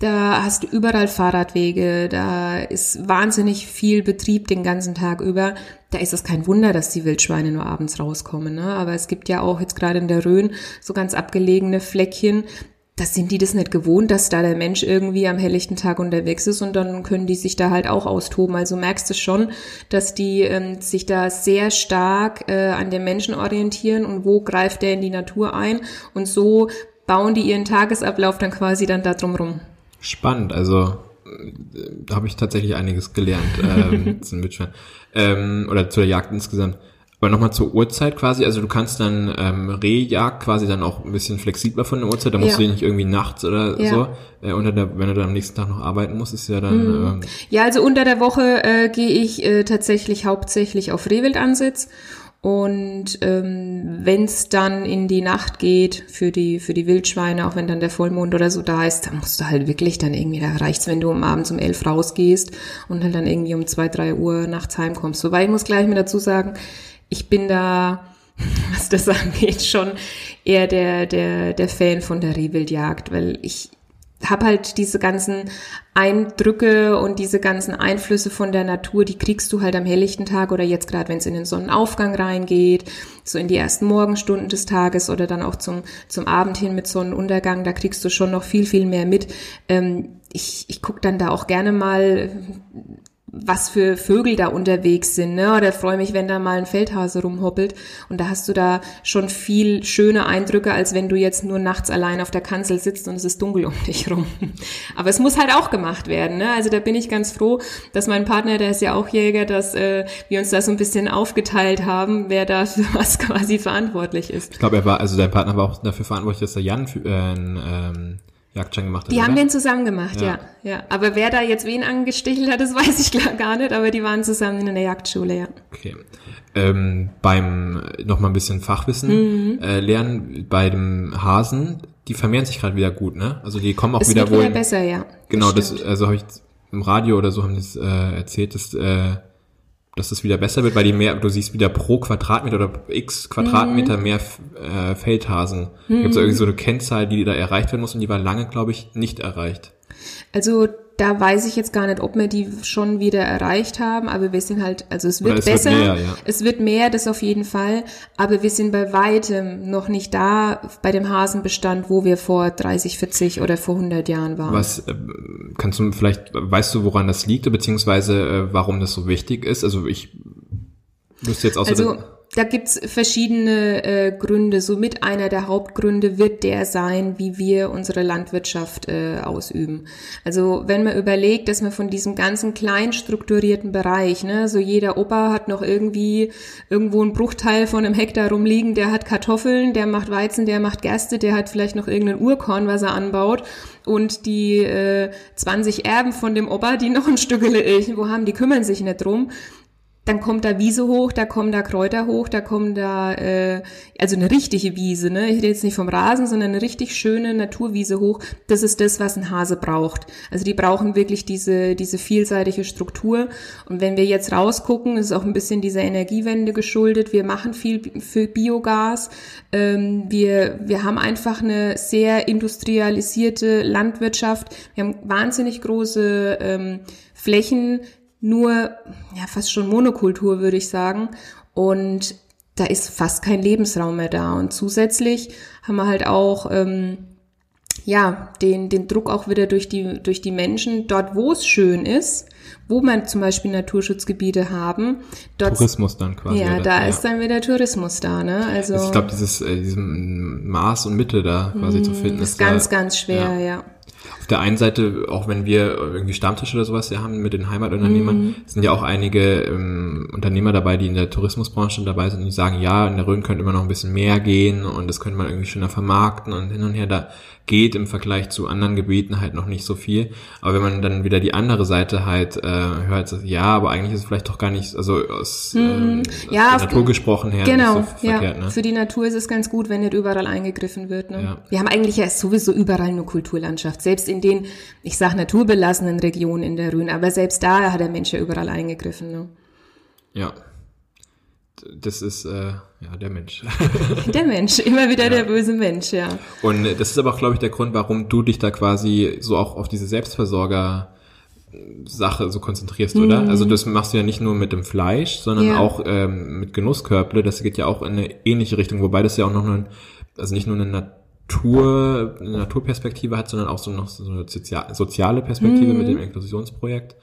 Da hast du überall Fahrradwege, da ist wahnsinnig viel Betrieb den ganzen Tag über. Da ist es kein Wunder, dass die Wildschweine nur abends rauskommen. Ne? Aber es gibt ja auch jetzt gerade in der Rhön so ganz abgelegene Fleckchen. Da sind die das nicht gewohnt, dass da der Mensch irgendwie am helllichten Tag unterwegs ist und dann können die sich da halt auch austoben. Also merkst du schon, dass die ähm, sich da sehr stark äh, an den Menschen orientieren und wo greift der in die Natur ein und so bauen die ihren Tagesablauf dann quasi dann da drum rum. Spannend, also da habe ich tatsächlich einiges gelernt ähm, zum Wildschwein ähm, oder zur Jagd insgesamt. Aber nochmal zur Uhrzeit quasi, also du kannst dann ähm, Rehjagd quasi dann auch ein bisschen flexibler von der Uhrzeit, da musst ja. du nicht irgendwie nachts oder ja. so, äh, unter der, wenn du dann am nächsten Tag noch arbeiten musst, ist ja dann... Mhm. Ähm, ja, also unter der Woche äh, gehe ich äh, tatsächlich hauptsächlich auf Rehwildansitz und ähm, wenn es dann in die Nacht geht für die für die Wildschweine, auch wenn dann der Vollmond oder so da ist, dann musst du halt wirklich dann irgendwie, da reicht's, wenn du um abends um elf rausgehst und halt dann irgendwie um zwei, drei Uhr nachts heimkommst. Wobei ich muss gleich mir dazu sagen, ich bin da, was das angeht, schon eher der, der, der Fan von der Rehwildjagd, weil ich habe halt diese ganzen Eindrücke und diese ganzen Einflüsse von der Natur, die kriegst du halt am helllichten Tag oder jetzt gerade, wenn es in den Sonnenaufgang reingeht, so in die ersten Morgenstunden des Tages oder dann auch zum, zum Abend hin mit Sonnenuntergang, da kriegst du schon noch viel, viel mehr mit. Ähm, ich ich gucke dann da auch gerne mal was für Vögel da unterwegs sind, ne? Oder freue mich, wenn da mal ein Feldhase rumhoppelt. Und da hast du da schon viel schöne Eindrücke, als wenn du jetzt nur nachts allein auf der Kanzel sitzt und es ist dunkel um dich rum. Aber es muss halt auch gemacht werden, ne? Also da bin ich ganz froh, dass mein Partner, der ist ja auch Jäger, dass äh, wir uns da so ein bisschen aufgeteilt haben, wer da für was quasi verantwortlich ist. Ich glaube, er war, also dein Partner war auch dafür verantwortlich, dass der Jan für, äh, ähm Jagdschein gemacht hat. Die oder? haben den zusammen gemacht, ja. ja. ja. Aber wer da jetzt wen angestichelt hat, das weiß ich gar nicht, aber die waren zusammen in der Jagdschule, ja. Okay. Ähm, beim noch mal ein bisschen Fachwissen mhm. äh, lernen, bei dem Hasen, die vermehren sich gerade wieder gut, ne? Also die kommen auch es wieder wohl. Wieder besser, ja. Genau, das, das also habe ich im Radio oder so haben das äh, erzählt, dass äh, dass das wieder besser wird, weil die mehr, du siehst wieder pro Quadratmeter oder x Quadratmeter mhm. mehr äh, Feldhasen. Mhm. Gibt es irgendwie so eine Kennzahl, die da erreicht werden muss und die war lange, glaube ich, nicht erreicht. Also da weiß ich jetzt gar nicht, ob wir die schon wieder erreicht haben, aber wir sind halt, also es wird es besser, wird mehr, ja. es wird mehr, das auf jeden Fall, aber wir sind bei weitem noch nicht da bei dem Hasenbestand, wo wir vor 30, 40 oder vor 100 Jahren waren. Was, äh, kannst du vielleicht, weißt du, woran das liegt, beziehungsweise äh, warum das so wichtig ist? Also ich wüsste jetzt außer also, da gibt's verschiedene äh, Gründe. Somit einer der Hauptgründe wird der sein, wie wir unsere Landwirtschaft äh, ausüben. Also wenn man überlegt, dass man von diesem ganzen klein strukturierten Bereich, ne, so jeder Opa hat noch irgendwie irgendwo einen Bruchteil von einem Hektar rumliegen, der hat Kartoffeln, der macht Weizen, der macht Gerste, der hat vielleicht noch irgendein Urkorn, was er anbaut und die äh, 20 Erben von dem Opa, die noch ein Stückele irgendwo haben, die kümmern sich nicht drum dann kommt da Wiese hoch, da kommen da Kräuter hoch, da kommen da, äh, also eine richtige Wiese, ne? Ich rede jetzt nicht vom Rasen, sondern eine richtig schöne Naturwiese hoch. Das ist das, was ein Hase braucht. Also die brauchen wirklich diese, diese vielseitige Struktur. Und wenn wir jetzt rausgucken, ist auch ein bisschen dieser Energiewende geschuldet. Wir machen viel für Biogas. Ähm, wir, wir haben einfach eine sehr industrialisierte Landwirtschaft. Wir haben wahnsinnig große ähm, Flächen, nur, ja, fast schon Monokultur, würde ich sagen. Und da ist fast kein Lebensraum mehr da. Und zusätzlich haben wir halt auch, ähm, ja, den, den Druck auch wieder durch die, durch die Menschen, dort wo es schön ist, wo man zum Beispiel Naturschutzgebiete haben. Dort, Tourismus dann quasi. Ja, da ja. ist dann wieder Tourismus da, ne? Also, also ich glaube, dieses, äh, diesem Maß und Mitte da quasi zu finden, ist, ist ganz, da, ganz schwer, ja. ja auf der einen Seite, auch wenn wir irgendwie Stammtische oder sowas ja haben mit den Heimatunternehmern, mhm. sind ja auch einige ähm, Unternehmer dabei, die in der Tourismusbranche dabei sind und die sagen, ja, in der Rhön könnte immer noch ein bisschen mehr gehen und das könnte man irgendwie schöner vermarkten und hin und her. Da geht im Vergleich zu anderen Gebieten halt noch nicht so viel. Aber wenn man dann wieder die andere Seite halt äh, hört, ja, aber eigentlich ist es vielleicht doch gar nicht, also aus, mhm. aus ja, der Natur gesprochen her. Genau, so ja. Ne? Für die Natur ist es ganz gut, wenn nicht überall eingegriffen wird. Ne? Ja. Wir haben eigentlich ja sowieso überall nur Kulturlandschaft. Selbst in den, ich sag naturbelassenen Regionen in der Rhön, aber selbst da hat der Mensch ja überall eingegriffen. Ne? Ja. Das ist äh, ja der Mensch. der Mensch, immer wieder ja. der böse Mensch, ja. Und das ist aber auch, glaube ich, der Grund, warum du dich da quasi so auch auf diese Selbstversorger Sache so konzentrierst, mhm. oder? Also das machst du ja nicht nur mit dem Fleisch, sondern ja. auch ähm, mit Genusskörble. Das geht ja auch in eine ähnliche Richtung, wobei das ja auch noch eine, also nicht nur eine Natur, eine Naturperspektive hat, sondern auch so noch so eine soziale Perspektive mhm. mit dem Inklusionsprojekt.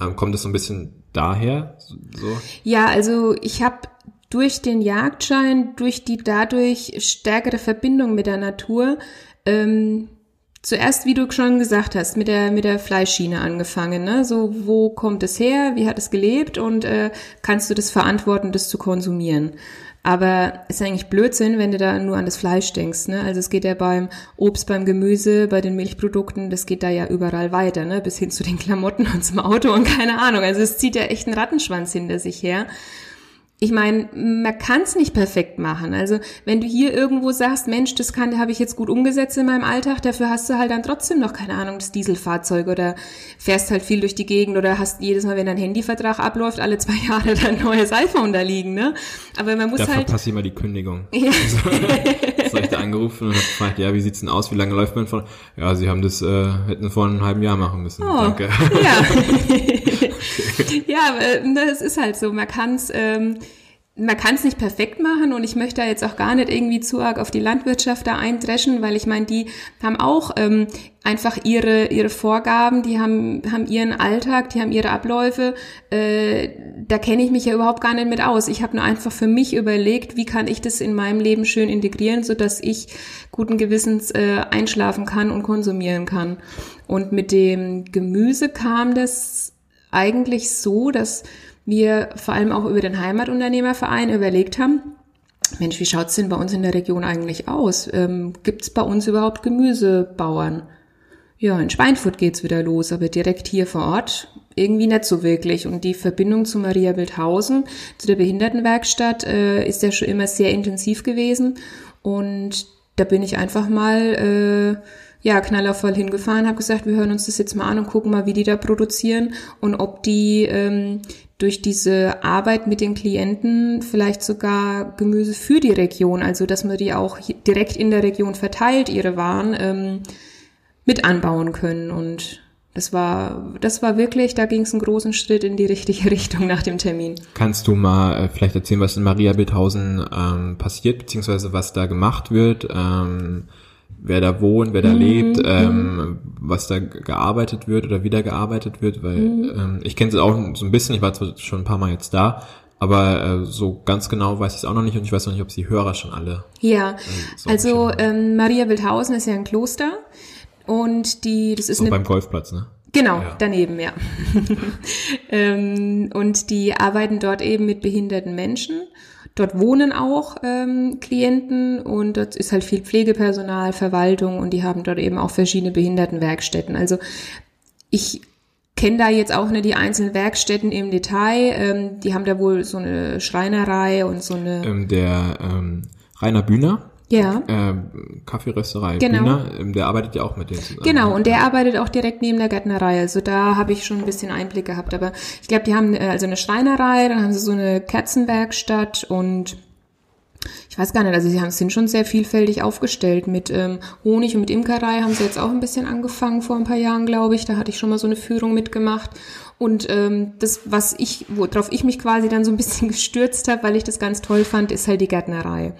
Ähm, kommt das so ein bisschen daher? So? Ja, also ich habe durch den Jagdschein, durch die dadurch stärkere Verbindung mit der Natur, ähm, zuerst, wie du schon gesagt hast, mit der mit der Fleischschiene angefangen. Ne? So, wo kommt es her? Wie hat es gelebt? Und äh, kannst du das verantworten, das zu konsumieren? Aber ist eigentlich Blödsinn, wenn du da nur an das Fleisch denkst. Ne? Also es geht ja beim Obst, beim Gemüse, bei den Milchprodukten, das geht da ja überall weiter, ne? bis hin zu den Klamotten und zum Auto und keine Ahnung. Also es zieht ja echt einen Rattenschwanz hinter sich her ich meine, man kann es nicht perfekt machen. Also wenn du hier irgendwo sagst, Mensch, das kann, habe ich jetzt gut umgesetzt in meinem Alltag, dafür hast du halt dann trotzdem noch keine Ahnung das Dieselfahrzeug oder fährst halt viel durch die Gegend oder hast jedes Mal, wenn dein Handyvertrag abläuft, alle zwei Jahre dein neues iPhone da liegen, ne? Aber man muss da halt. Da verpasst immer die Kündigung. Ja. Also, ich da angerufen und habe gefragt, ja, wie sit's denn aus? Wie lange läuft man von? Ja, sie haben das äh, hätten vor einem halben Jahr machen müssen. Oh, Danke. Ja. ja, das ist halt so. Man kann's, ähm, man kann es nicht perfekt machen und ich möchte da jetzt auch gar nicht irgendwie zu arg auf die Landwirtschaft da eindreschen, weil ich meine, die haben auch ähm, einfach ihre ihre Vorgaben, die haben haben ihren Alltag, die haben ihre Abläufe. Äh, da kenne ich mich ja überhaupt gar nicht mit aus. Ich habe nur einfach für mich überlegt, wie kann ich das in meinem Leben schön integrieren, so dass ich guten Gewissens äh, einschlafen kann und konsumieren kann. Und mit dem Gemüse kam das eigentlich so, dass wir vor allem auch über den Heimatunternehmerverein überlegt haben, Mensch, wie schaut's denn bei uns in der Region eigentlich aus? Ähm, gibt's bei uns überhaupt Gemüsebauern? Ja, in Schweinfurt geht's wieder los, aber direkt hier vor Ort irgendwie nicht so wirklich. Und die Verbindung zu Maria Wildhausen, zu der Behindertenwerkstatt, äh, ist ja schon immer sehr intensiv gewesen. Und da bin ich einfach mal äh, ja, knallervoll hingefahren, habe gesagt, wir hören uns das jetzt mal an und gucken mal, wie die da produzieren und ob die ähm, durch diese Arbeit mit den Klienten vielleicht sogar Gemüse für die Region, also dass man die auch direkt in der Region verteilt, ihre Waren, ähm, mit anbauen können. Und das war, das war wirklich, da ging es einen großen Schritt in die richtige Richtung nach dem Termin. Kannst du mal äh, vielleicht erzählen, was in Maria Bildhausen ähm, passiert, beziehungsweise was da gemacht wird? Ähm wer da wohnt, wer da mhm. lebt, mhm. ähm, was da gearbeitet wird oder wieder gearbeitet wird, weil mhm. ähm, ich kenne es auch so ein bisschen, ich war zwar schon ein paar Mal jetzt da, aber äh, so ganz genau weiß ich es auch noch nicht und ich weiß noch nicht, ob die Hörer schon alle. Ja, äh, so also ähm, Maria Wildhausen ist ja ein Kloster und die, das ist so eine, beim Golfplatz, ne? Genau, ja. daneben, ja. ähm, und die arbeiten dort eben mit behinderten Menschen Dort wohnen auch ähm, Klienten und dort ist halt viel Pflegepersonal, Verwaltung und die haben dort eben auch verschiedene Behindertenwerkstätten. Also ich kenne da jetzt auch nicht die einzelnen Werkstätten im Detail. Ähm, die haben da wohl so eine Schreinerei und so eine. Ähm, der ähm, Rainer Bühner, ja. Äh, Kaffeerösterei. Genau. Bühner, ähm, der arbeitet ja auch mit denen zusammen. Genau, und der arbeitet auch direkt neben der Gärtnerei. Also da habe ich schon ein bisschen Einblick gehabt. Aber ich glaube, die haben äh, also eine Schreinerei, dann haben sie so eine Kerzenwerkstatt und ich weiß gar nicht, also sie haben, sind schon sehr vielfältig aufgestellt. Mit ähm, Honig und mit Imkerei haben sie jetzt auch ein bisschen angefangen vor ein paar Jahren, glaube ich. Da hatte ich schon mal so eine Führung mitgemacht. Und ähm, das, was ich, worauf ich mich quasi dann so ein bisschen gestürzt habe, weil ich das ganz toll fand, ist halt die Gärtnerei.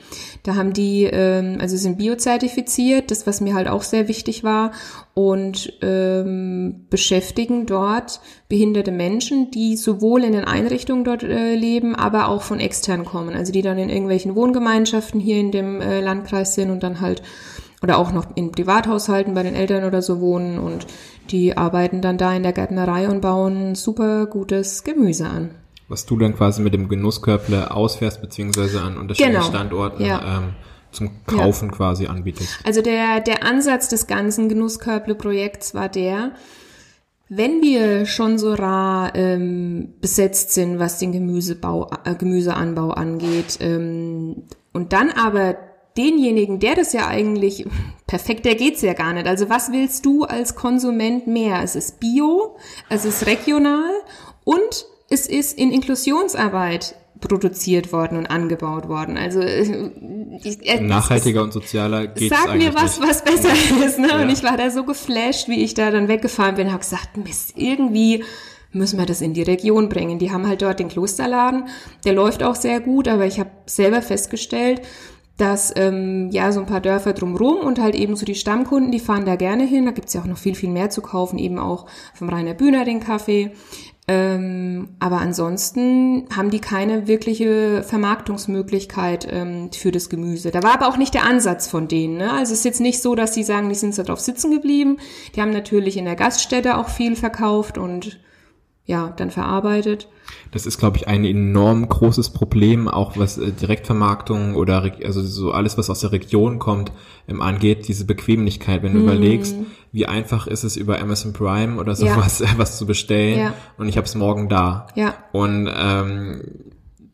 Da haben die, ähm, also sind biozertifiziert, das was mir halt auch sehr wichtig war, und ähm, beschäftigen dort behinderte Menschen, die sowohl in den Einrichtungen dort äh, leben, aber auch von extern kommen. Also die dann in irgendwelchen Wohngemeinschaften hier in dem äh, Landkreis sind und dann halt oder auch noch in Privathaushalten bei den Eltern oder so wohnen und die arbeiten dann da in der Gärtnerei und bauen super gutes Gemüse an. Was du dann quasi mit dem Genusskörble ausfährst, beziehungsweise an unterschiedlichen genau. Standorten ja. ähm, zum Kaufen ja. quasi anbietest. Also der, der Ansatz des ganzen Genusskörble-Projekts war der, wenn wir schon so rar ähm, besetzt sind, was den Gemüsebau, äh, Gemüseanbau angeht, ähm, und dann aber denjenigen, der das ja eigentlich perfekt, der geht's ja gar nicht. Also was willst du als Konsument mehr? Es ist bio, es ist regional und es ist in Inklusionsarbeit produziert worden und angebaut worden. Also äh, ich, äh, nachhaltiger und sozialer geht's Sag mir was, nicht. was besser ist. Ne? Ja. Und ich war da so geflasht, wie ich da dann weggefahren bin, habe gesagt, Mist, irgendwie müssen wir das in die Region bringen. Die haben halt dort den Klosterladen, der läuft auch sehr gut, aber ich habe selber festgestellt, dass ähm, ja so ein paar Dörfer drumrum und halt eben so die Stammkunden, die fahren da gerne hin. Da gibt's ja auch noch viel, viel mehr zu kaufen, eben auch vom Rainer Bühner den Kaffee. Ähm, aber ansonsten haben die keine wirkliche Vermarktungsmöglichkeit ähm, für das Gemüse. Da war aber auch nicht der Ansatz von denen. Ne? Also es ist jetzt nicht so, dass die sagen, die sind da drauf sitzen geblieben. Die haben natürlich in der Gaststätte auch viel verkauft und ja, dann verarbeitet. Das ist, glaube ich, ein enorm großes Problem, auch was äh, Direktvermarktung oder also so alles, was aus der Region kommt, ähm, angeht, diese Bequemlichkeit. Wenn du mm. überlegst, wie einfach ist es über Amazon Prime oder sowas ja. was zu bestellen ja. und ich habe es morgen da. Ja. Und ähm,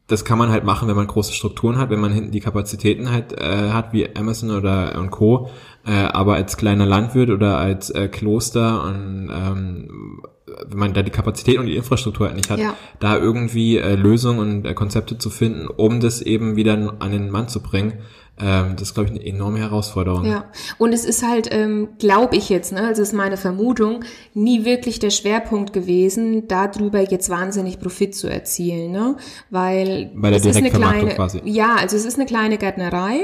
das kann man halt machen, wenn man große Strukturen hat, wenn man hinten die Kapazitäten halt äh, hat, wie Amazon oder und Co. Äh, aber als kleiner Landwirt oder als äh, Kloster und ähm, wenn man da die Kapazität und die Infrastruktur halt nicht hat, ja. da irgendwie äh, Lösungen und äh, Konzepte zu finden, um das eben wieder an den Mann zu bringen, ähm, das ist, glaube ich, eine enorme Herausforderung. Ja, und es ist halt, ähm, glaube ich jetzt, ne, also ist meine Vermutung, nie wirklich der Schwerpunkt gewesen, darüber jetzt wahnsinnig Profit zu erzielen, ne? Weil Bei der es ist eine kleine, quasi. ja, also es ist eine kleine Gärtnerei.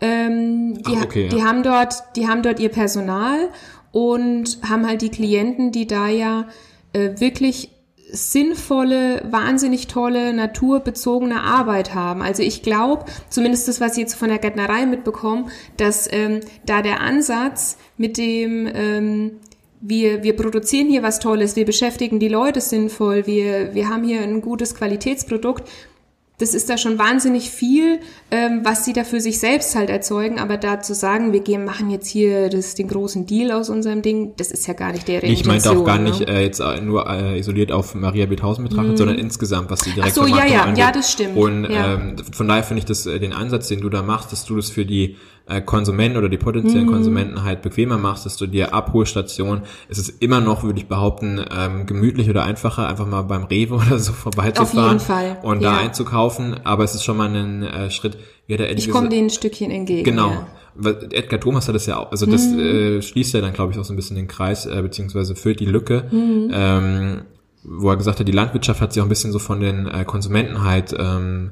Ähm, die, Ach, okay, die ja. haben dort, die haben dort ihr Personal und haben halt die Klienten, die da ja äh, wirklich sinnvolle, wahnsinnig tolle, naturbezogene Arbeit haben. Also ich glaube, zumindest das, was ich jetzt von der Gärtnerei mitbekomme, dass ähm, da der Ansatz mit dem ähm, wir, wir produzieren hier was Tolles, wir beschäftigen die Leute sinnvoll, wir, wir haben hier ein gutes Qualitätsprodukt, das ist da schon wahnsinnig viel, ähm, was sie da für sich selbst halt erzeugen. Aber da zu sagen, wir gehen, machen jetzt hier das, den großen Deal aus unserem Ding, das ist ja gar nicht der Ich meinte auch gar ne? nicht äh, jetzt äh, nur äh, isoliert auf Maria Bethausen betrachtet, mm. sondern insgesamt, was die direkt Ach so, ja, ja, angeht. ja, das stimmt. Und ja. ähm, von daher finde ich das äh, den Ansatz, den du da machst, dass du das für die äh, Konsumenten oder die potenziellen mhm. Konsumenten halt bequemer machst, dass du dir Abholstationen, es ist immer noch, würde ich behaupten, ähm, gemütlich oder einfacher, einfach mal beim Rewe oder so vorbeizufahren und ja. da einzukaufen, aber es ist schon mal ein äh, Schritt. Wie der ich komme denen ein Stückchen entgegen. Genau. Ja. Edgar Thomas hat das ja auch, also das mhm. äh, schließt ja dann, glaube ich, auch so ein bisschen den Kreis, äh, beziehungsweise füllt die Lücke, mhm. ähm, wo er gesagt hat, die Landwirtschaft hat sich auch ein bisschen so von den äh, Konsumenten halt ähm,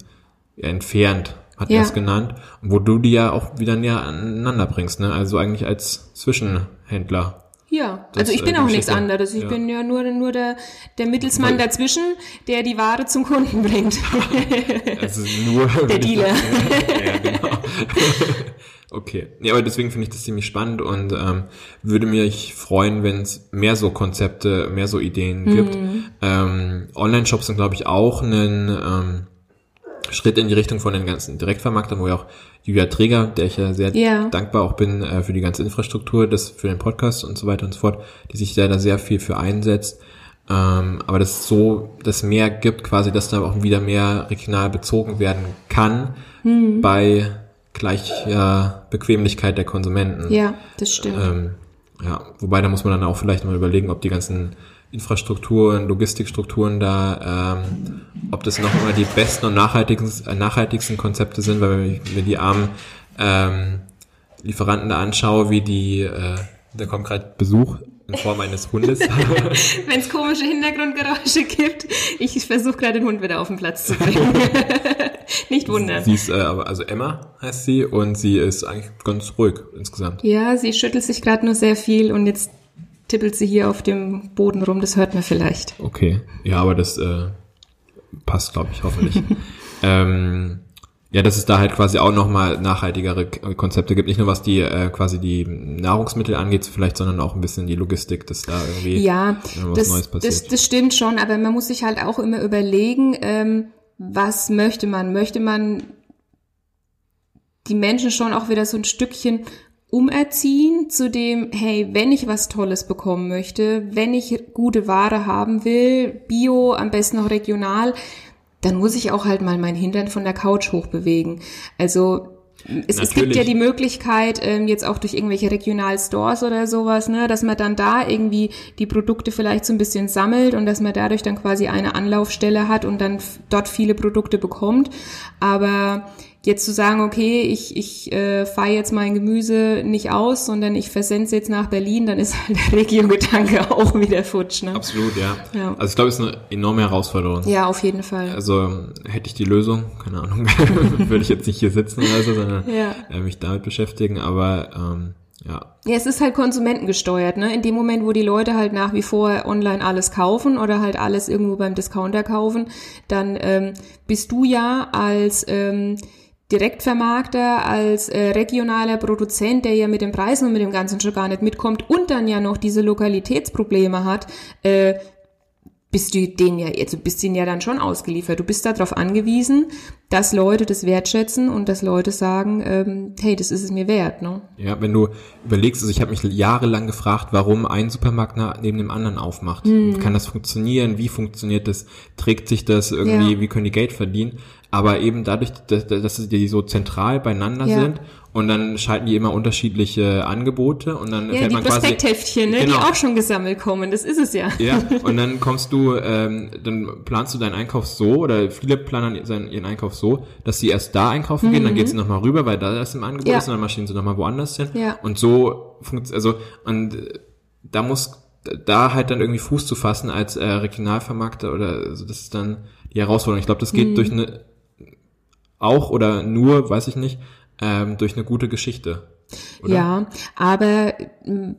entfernt hat ja. er es genannt, wo du die ja auch wieder näher aneinander bringst, ne? Also eigentlich als Zwischenhändler. Ja, das, also ich bin äh, auch nichts anderes. Ich ja. bin ja nur, nur der, der Mittelsmann dazwischen, der die Ware zum Kunden bringt. also nur der Dealer. ja, genau. Okay. Ja, aber deswegen finde ich das ziemlich spannend und ähm, würde mich freuen, wenn es mehr so Konzepte, mehr so Ideen gibt. Mhm. Ähm, Online-Shops sind, glaube ich, auch ein ähm, Schritt in die Richtung von den ganzen Direktvermarktern, wo ja auch Julia Träger, der ich ja sehr ja. dankbar auch bin äh, für die ganze Infrastruktur, das für den Podcast und so weiter und so fort, die sich da sehr viel für einsetzt. Ähm, aber dass es so, dass mehr gibt quasi, dass da auch wieder mehr regional bezogen werden kann mhm. bei gleicher Bequemlichkeit der Konsumenten. Ja, das stimmt. Ähm, ja, wobei da muss man dann auch vielleicht mal überlegen, ob die ganzen Infrastrukturen, Logistikstrukturen da, ähm, ob das noch immer die besten und nachhaltigsten, äh, nachhaltigsten Konzepte sind, weil wenn ich mir die armen ähm, Lieferanten da anschaue, wie die, äh, da kommt gerade Besuch in Form eines Hundes. wenn es komische Hintergrundgeräusche gibt, ich versuche gerade den Hund wieder auf den Platz zu bringen. Nicht wundern. Sie ist, äh, also Emma heißt sie und sie ist eigentlich ganz ruhig insgesamt. Ja, sie schüttelt sich gerade nur sehr viel und jetzt tippelt sie hier auf dem Boden rum, das hört man vielleicht. Okay, ja, aber das äh, passt, glaube ich, hoffentlich. ähm, ja, dass es da halt quasi auch nochmal nachhaltigere Konzepte gibt, nicht nur was die äh, quasi die Nahrungsmittel angeht, vielleicht, sondern auch ein bisschen die Logistik, dass da irgendwie ja, was das, Neues passiert. Das, das stimmt schon, aber man muss sich halt auch immer überlegen, ähm, was möchte man? Möchte man die Menschen schon auch wieder so ein Stückchen umerziehen zu dem, hey, wenn ich was Tolles bekommen möchte, wenn ich gute Ware haben will, bio, am besten noch regional, dann muss ich auch halt mal mein Hintern von der Couch hochbewegen. Also es, es, gibt ja die Möglichkeit, ähm, jetzt auch durch irgendwelche Regionalstores oder sowas, ne, dass man dann da irgendwie die Produkte vielleicht so ein bisschen sammelt und dass man dadurch dann quasi eine Anlaufstelle hat und dann dort viele Produkte bekommt. Aber jetzt zu sagen, okay, ich, ich äh, fahre jetzt mein Gemüse nicht aus, sondern ich versende es jetzt nach Berlin, dann ist halt der Regio-Gedanke auch wieder futsch. Ne? Absolut, ja. ja. Also ich glaube, es ist eine enorme Herausforderung. Ja, auf jeden Fall. Also hätte ich die Lösung, keine Ahnung, würde ich jetzt nicht hier sitzen oder so, sondern ja. äh, mich damit beschäftigen. Aber ähm, Ja. Ja, es ist halt konsumentengesteuert, ne? In dem Moment, wo die Leute halt nach wie vor online alles kaufen oder halt alles irgendwo beim Discounter kaufen, dann ähm, bist du ja als ähm, Direktvermarkter, als äh, regionaler Produzent, der ja mit den Preisen und mit dem Ganzen schon gar nicht mitkommt und dann ja noch diese Lokalitätsprobleme hat, äh, bist du denen ja, also bist denen ja dann schon ausgeliefert. Du bist darauf angewiesen, dass Leute das wertschätzen und dass Leute sagen, ähm, hey, das ist es mir wert, ne? Ja, wenn du überlegst, also ich habe mich jahrelang gefragt, warum ein Supermarkt neben dem anderen aufmacht. Hm. Kann das funktionieren? Wie funktioniert das? Trägt sich das irgendwie? Ja. Wie können die Geld verdienen? Aber eben dadurch, dass, dass die so zentral beieinander ja. sind und dann schalten die immer unterschiedliche Angebote und dann ja, fällt man quasi Prospektheftchen, ne, genau. die auch schon gesammelt kommen, das ist es ja. Ja, und dann kommst du, ähm, dann planst du deinen Einkauf so oder viele planen seinen, ihren Einkauf so, dass sie erst da einkaufen mhm. gehen, dann geht sie nochmal rüber, weil da das im Angebot ja. ist und dann marschieren sie nochmal woanders hin. Ja. Und so funktioniert, also und äh, da muss da halt dann irgendwie Fuß zu fassen als äh, Regionalvermarkter oder also das ist dann die Herausforderung. Ich glaube, das geht mhm. durch eine auch oder nur, weiß ich nicht, ähm, durch eine gute Geschichte. Oder? Ja, aber mm,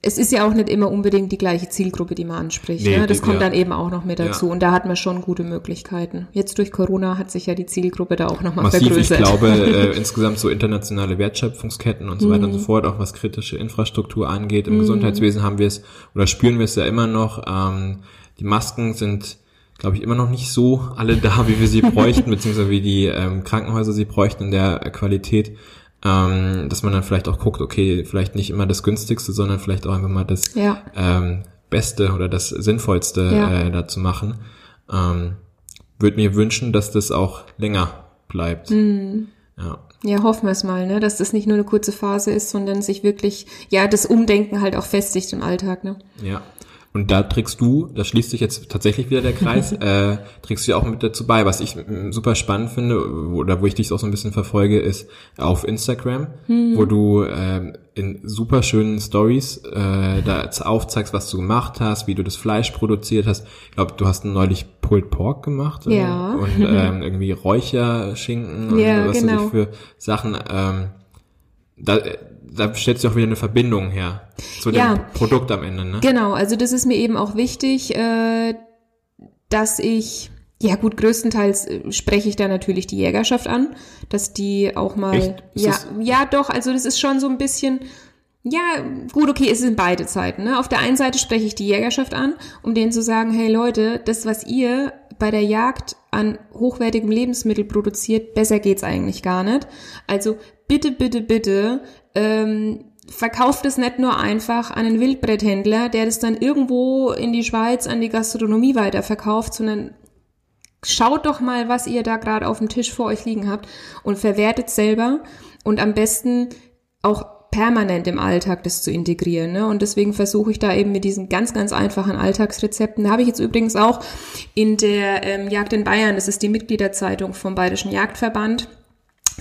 es ist ja auch nicht immer unbedingt die gleiche Zielgruppe, die man anspricht. Nee, ne? Das die, kommt ja. dann eben auch noch mit dazu. Ja. Und da hat man schon gute Möglichkeiten. Jetzt durch Corona hat sich ja die Zielgruppe da auch nochmal vergrößert. Ich glaube, äh, insgesamt so internationale Wertschöpfungsketten und so weiter und so mhm. fort, auch was kritische Infrastruktur angeht. Im mm. Gesundheitswesen haben wir es oder spüren wir es ja immer noch. Ähm, die Masken sind glaube ich, immer noch nicht so alle da, wie wir sie bräuchten, beziehungsweise wie die ähm, Krankenhäuser sie bräuchten in der Qualität, ähm, dass man dann vielleicht auch guckt, okay, vielleicht nicht immer das günstigste, sondern vielleicht auch einfach mal das ja. ähm, Beste oder das Sinnvollste ja. äh, dazu machen. Ähm, Würde mir wünschen, dass das auch länger bleibt. Mhm. Ja. Ja, hoffen wir es mal, ne, dass das nicht nur eine kurze Phase ist, sondern sich wirklich, ja, das Umdenken halt auch festigt im Alltag, ne? Ja. Und da trägst du, da schließt sich jetzt tatsächlich wieder der Kreis, äh, trägst du ja auch mit dazu bei. Was ich super spannend finde, oder wo ich dich auch so ein bisschen verfolge, ist auf Instagram, mhm. wo du äh, in super schönen Stories äh, da aufzeigst, was du gemacht hast, wie du das Fleisch produziert hast. Ich glaube, du hast neulich Pulled Pork gemacht ja. und ähm, irgendwie Räucherschinken und ja, was genau. du für Sachen. Ähm, da, da stellt sich auch wieder eine Verbindung her zu dem ja, Produkt am Ende. Ne? Genau, also das ist mir eben auch wichtig, äh, dass ich, ja gut, größtenteils äh, spreche ich da natürlich die Jägerschaft an, dass die auch mal, ja, ja doch, also das ist schon so ein bisschen, ja, gut, okay, es sind beide Zeiten. Ne? Auf der einen Seite spreche ich die Jägerschaft an, um denen zu sagen, hey Leute, das, was ihr bei der Jagd an hochwertigem Lebensmittel produziert, besser geht's eigentlich gar nicht. Also bitte, bitte, bitte, ähm, verkauft es nicht nur einfach an einen Wildbretthändler, der das dann irgendwo in die Schweiz an die Gastronomie weiterverkauft, sondern schaut doch mal, was ihr da gerade auf dem Tisch vor euch liegen habt und verwertet selber und am besten auch permanent im Alltag das zu integrieren. Ne? Und deswegen versuche ich da eben mit diesen ganz, ganz einfachen Alltagsrezepten. Da habe ich jetzt übrigens auch in der ähm, Jagd in Bayern, das ist die Mitgliederzeitung vom Bayerischen Jagdverband,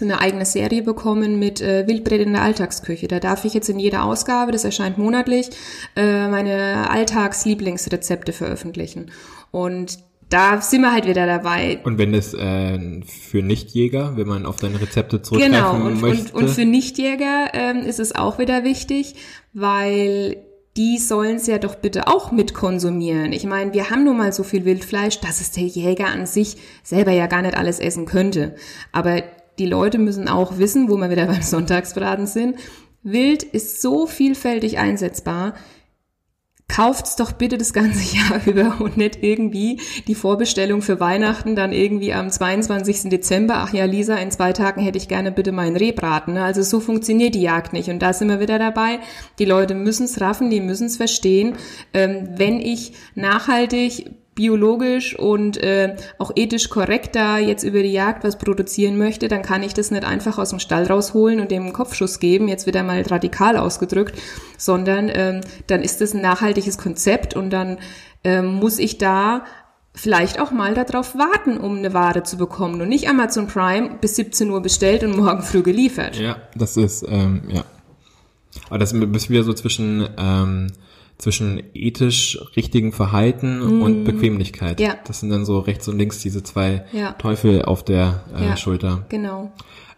eine eigene Serie bekommen mit äh, Wildbret in der Alltagsküche. Da darf ich jetzt in jeder Ausgabe, das erscheint monatlich, äh, meine Alltagslieblingsrezepte veröffentlichen. Und da sind wir halt wieder dabei. Und wenn es äh, für Nichtjäger, wenn man auf deine Rezepte zurückgreifen genau, und, möchte? Und, und für Nichtjäger ähm, ist es auch wieder wichtig, weil die sollen es ja doch bitte auch mit konsumieren. Ich meine, wir haben nun mal so viel Wildfleisch, dass es der Jäger an sich selber ja gar nicht alles essen könnte. Aber die Leute müssen auch wissen, wo wir wieder beim Sonntagsbraten sind. Wild ist so vielfältig einsetzbar. Kauft's doch bitte das ganze Jahr über und nicht irgendwie die Vorbestellung für Weihnachten dann irgendwie am 22. Dezember. Ach ja, Lisa, in zwei Tagen hätte ich gerne bitte meinen Rehbraten. Ne? Also so funktioniert die Jagd nicht. Und da sind wir wieder dabei. Die Leute müssen's raffen, die müssen's verstehen. Ähm, wenn ich nachhaltig biologisch und äh, auch ethisch korrekt da jetzt über die Jagd was produzieren möchte, dann kann ich das nicht einfach aus dem Stall rausholen und dem einen Kopfschuss geben, jetzt wieder mal radikal ausgedrückt, sondern ähm, dann ist das ein nachhaltiges Konzept und dann ähm, muss ich da vielleicht auch mal darauf warten, um eine Ware zu bekommen und nicht Amazon Prime bis 17 Uhr bestellt und morgen früh geliefert. Ja, das ist, ähm, ja. Aber das ist wieder so zwischen ähm, zwischen ethisch richtigen Verhalten mm. und Bequemlichkeit. Ja. Das sind dann so rechts und links diese zwei ja. Teufel auf der äh, ja, Schulter. Genau.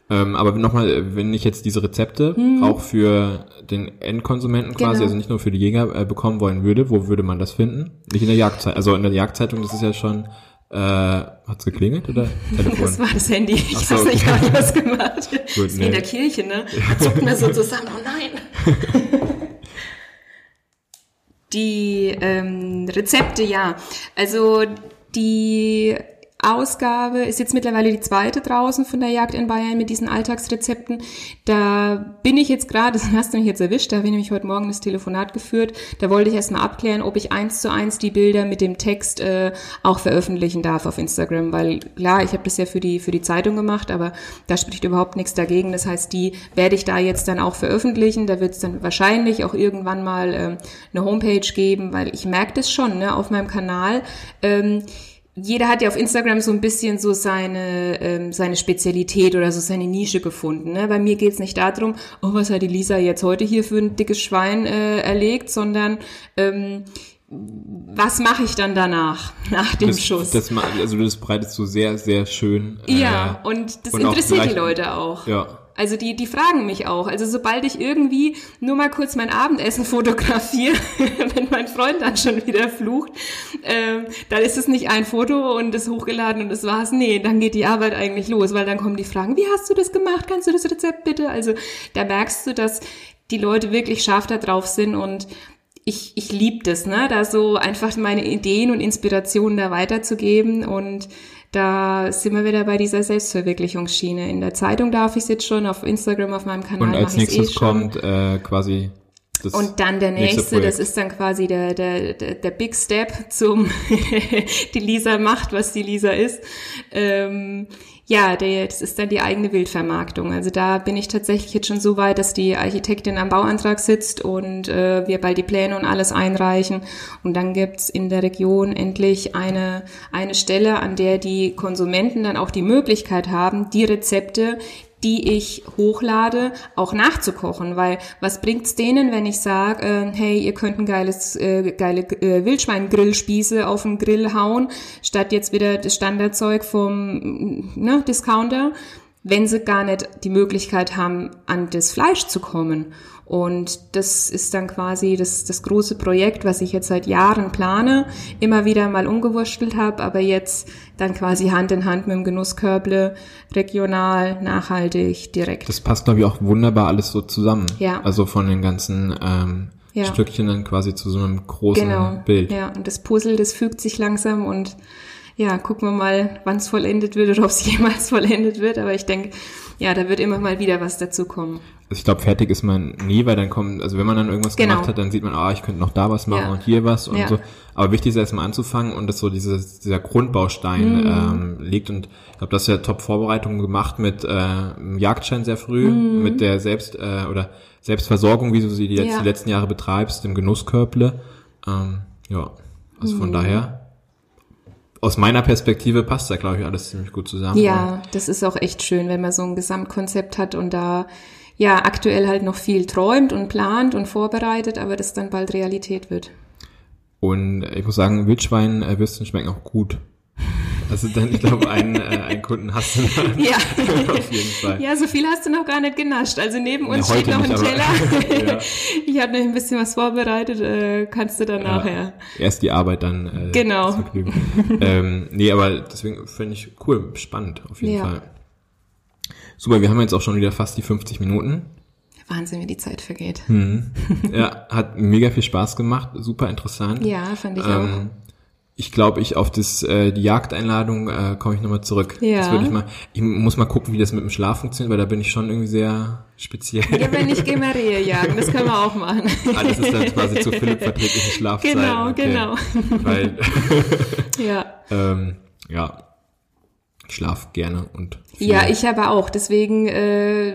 Ähm, aber nochmal, wenn ich jetzt diese Rezepte mhm. auch für den Endkonsumenten quasi, genau. also nicht nur für die Jäger äh, bekommen wollen würde, wo würde man das finden? Nicht in der Jagdzeitung, also in der Jagdzeitung, das ist ja schon, äh, hat's geklingelt oder Telefon? Das war das Handy, ich so, weiß nicht, okay. was gemacht. Gut, das nee. in der Kirche, ne? Da zuckt mir so zusammen, oh nein. die ähm, Rezepte, ja. Also die Ausgabe ist jetzt mittlerweile die zweite draußen von der Jagd in Bayern mit diesen Alltagsrezepten. Da bin ich jetzt gerade, das hast du mich jetzt erwischt, da habe ich nämlich heute Morgen das Telefonat geführt. Da wollte ich erstmal abklären, ob ich eins zu eins die Bilder mit dem Text äh, auch veröffentlichen darf auf Instagram, weil klar, ich habe das ja für die für die Zeitung gemacht, aber da spricht überhaupt nichts dagegen. Das heißt, die werde ich da jetzt dann auch veröffentlichen. Da wird es dann wahrscheinlich auch irgendwann mal äh, eine Homepage geben, weil ich merke das schon ne, auf meinem Kanal. Ähm, jeder hat ja auf Instagram so ein bisschen so seine, ähm, seine Spezialität oder so seine Nische gefunden. Ne? Bei mir geht's nicht darum, oh, was hat die Lisa jetzt heute hier für ein dickes Schwein äh, erlegt, sondern ähm, was mache ich dann danach, nach dem das, Schuss? Das, also das breitest du sehr, sehr schön. Äh, ja, und das und interessiert die Leute auch. Ja. Also die, die fragen mich auch. Also sobald ich irgendwie nur mal kurz mein Abendessen fotografiere, wenn mein Freund dann schon wieder flucht, ähm, dann ist es nicht ein Foto und es hochgeladen und das war's. Nee, dann geht die Arbeit eigentlich los, weil dann kommen die Fragen, wie hast du das gemacht? Kannst du das Rezept bitte? Also da merkst du, dass die Leute wirklich scharf da drauf sind und ich, ich liebe das, ne? da so einfach meine Ideen und Inspirationen da weiterzugeben und da sind wir wieder bei dieser Selbstverwirklichungsschiene. In der Zeitung darf ich es jetzt schon, auf Instagram, auf meinem Kanal. Und als nächstes eh kommt äh, quasi das und dann der nächste, nächste das ist dann quasi der, der, der, der Big Step zum die Lisa macht, was die Lisa ist. Ähm, ja, der, das ist dann die eigene Wildvermarktung. Also da bin ich tatsächlich jetzt schon so weit, dass die Architektin am Bauantrag sitzt und äh, wir bald die Pläne und alles einreichen. Und dann gibt's in der Region endlich eine, eine Stelle, an der die Konsumenten dann auch die Möglichkeit haben, die Rezepte, die ich hochlade, auch nachzukochen, weil was bringt's denen, wenn ich sage, äh, hey, ihr könnt ein geiles, äh, geile äh, Wildschwein-Grillspieße auf den Grill hauen, statt jetzt wieder das Standardzeug vom ne, Discounter, wenn sie gar nicht die Möglichkeit haben, an das Fleisch zu kommen. Und das ist dann quasi das, das große Projekt, was ich jetzt seit Jahren plane, immer wieder mal umgewurschtelt habe, aber jetzt dann quasi Hand in Hand mit dem Genusskörble, regional, nachhaltig, direkt. Das passt, glaube ich, auch wunderbar alles so zusammen. Ja. Also von den ganzen ähm, ja. Stückchen dann quasi zu so einem großen genau. Bild. Ja, und das Puzzle, das fügt sich langsam und ja, gucken wir mal, wann es vollendet wird oder ob es jemals vollendet wird. Aber ich denke, ja, da wird immer mal wieder was dazu kommen ich glaube, fertig ist man nie, weil dann kommt, also wenn man dann irgendwas genau. gemacht hat, dann sieht man, ah, ich könnte noch da was machen ja. und hier was und ja. so. Aber wichtig ist erstmal anzufangen und dass so dieses, dieser Grundbaustein mhm. ähm, liegt. Und ich glaube, das ist ja Top-Vorbereitung gemacht mit äh, Jagdschein sehr früh, mhm. mit der Selbst- äh, oder Selbstversorgung, wie du sie die, jetzt, ja. die letzten Jahre betreibst, im Genusskörble. Ähm, ja, also mhm. von daher aus meiner Perspektive passt da, glaube ich, alles ziemlich gut zusammen. Ja, das ist auch echt schön, wenn man so ein Gesamtkonzept hat und da ja aktuell halt noch viel träumt und plant und vorbereitet, aber das dann bald Realität wird. Und ich muss sagen, Wildschweinwürstchen schmecken auch gut. Also dann, ich glaube, einen, äh, einen Kunden hast du noch. Ja. Auf jeden Fall. Ja, so viel hast du noch gar nicht genascht. Also neben uns ja, steht noch ein Teller. ja. Ich habe noch ein bisschen was vorbereitet, äh, kannst du dann ja, nachher. Erst die Arbeit, dann äh, genau. ähm, nee, aber deswegen finde ich cool, spannend auf jeden ja. Fall. Super, wir haben jetzt auch schon wieder fast die 50 Minuten. Wahnsinn, wie die Zeit vergeht. Hm. Ja, hat mega viel Spaß gemacht, super interessant. Ja, fand ich ähm, auch. Ich glaube, ich auf das äh, die Jagdeinladung äh, komme ich nochmal zurück. Ja. Das würde ich mal. Ich muss mal gucken, wie das mit dem Schlaf funktioniert, weil da bin ich schon irgendwie sehr speziell. Ja, wenn ich gehe mal Rehe jagen, das können wir auch machen. Ah, das ist dann quasi zu Philipp verträgliche Schlafzeit. Genau, okay. genau. Weil ja. ähm, ja, ich schlaf gerne und viel. ja, ich aber auch. Deswegen äh,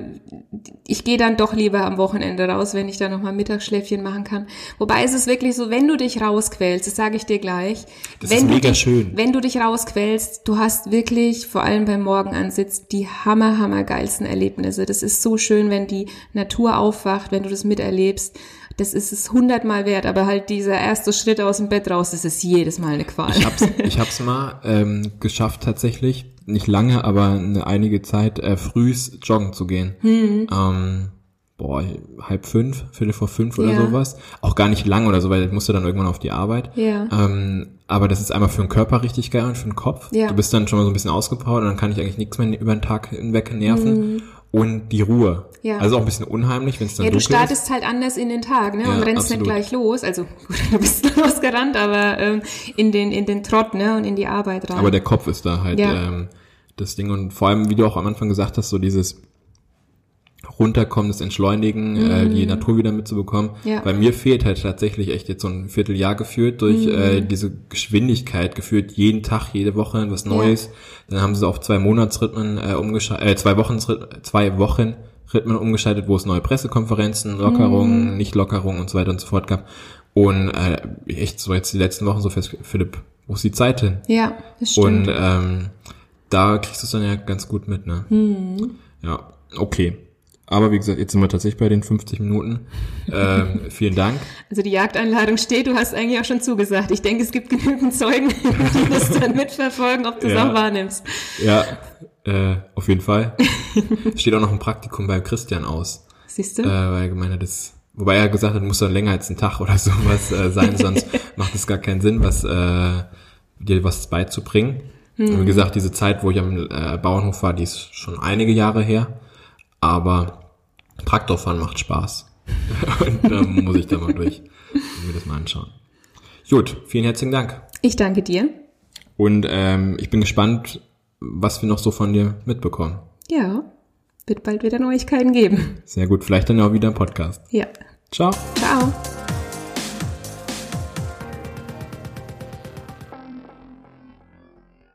ich gehe dann doch lieber am Wochenende raus, wenn ich da noch mal Mittagsschläfchen machen kann. Wobei ist es wirklich so, wenn du dich rausquälst, das sage ich dir gleich. Das wenn ist mega dich, schön. Wenn du dich rausquälst, du hast wirklich vor allem beim Morgenansitz die hammer hammer geilsten Erlebnisse. Das ist so schön, wenn die Natur aufwacht, wenn du das miterlebst das ist es hundertmal wert, aber halt dieser erste Schritt aus dem Bett raus, das ist jedes Mal eine Qual. Ich hab's, ich hab's mal ähm, geschafft tatsächlich, nicht lange, aber eine einige Zeit äh, frühs joggen zu gehen. Mhm. Ähm, boah, halb fünf, viertel vor fünf oder ja. sowas. Auch gar nicht lang oder so, weil ich musste dann irgendwann auf die Arbeit. Ja. Ähm, aber das ist einmal für den Körper richtig geil und für den Kopf. Ja. Du bist dann schon mal so ein bisschen ausgepowert und dann kann ich eigentlich nichts mehr über den Tag hinweg nerven. Mhm. Und die Ruhe. Ja. Also auch ein bisschen unheimlich, wenn es dann Ja, du startest ist. halt anders in den Tag, ne? Ja, und rennst absolut. nicht gleich los. Also gut, du bist losgerannt, aber ähm, in den in den Trott, ne? Und in die Arbeit rein. Aber der Kopf ist da halt ja. ähm, das Ding. Und vor allem, wie du auch am Anfang gesagt hast, so dieses runterkommen, das Entschleunigen, mhm. äh, die Natur wieder mitzubekommen. Ja. Bei mir fehlt halt tatsächlich echt jetzt so ein Vierteljahr geführt durch mhm. äh, diese Geschwindigkeit geführt, jeden Tag, jede Woche was Neues. Ja. Dann haben sie auf zwei Monatsrhythmen äh, umgeschaltet, äh, zwei Wochen, zwei Wochen Rhythmen umgeschaltet, wo es neue Pressekonferenzen, Lockerungen, mhm. Nicht-Lockerungen und so weiter und so fort gab. Und äh, echt so jetzt die letzten Wochen so fest, Philipp, wo ist die Zeit hin? Ja, das stimmt. Und ähm, da kriegst du es dann ja ganz gut mit, ne? Mhm. Ja, okay. Aber wie gesagt, jetzt sind wir tatsächlich bei den 50 Minuten. Ähm, vielen Dank. Also die Jagdeinladung steht, du hast eigentlich auch schon zugesagt. Ich denke, es gibt genügend Zeugen, die das dann mitverfolgen, ob du es ja. auch wahrnimmst. Ja, äh, auf jeden Fall. steht auch noch ein Praktikum bei Christian aus. Siehst du? Äh, weil er gemeint hat, das, wobei er gesagt hat, muss dann länger als ein Tag oder sowas äh, sein, sonst macht es gar keinen Sinn, was äh, dir was beizubringen. Und wie hm. gesagt, diese Zeit, wo ich am äh, Bauernhof war, die ist schon einige Jahre her. Aber Traktorfahren macht Spaß. Und da muss ich da mal durch und mir das mal anschauen. Gut, vielen herzlichen Dank. Ich danke dir. Und ähm, ich bin gespannt, was wir noch so von dir mitbekommen. Ja, wird bald wieder Neuigkeiten geben. Sehr gut, vielleicht dann auch wieder ein Podcast. Ja. Ciao. Ciao.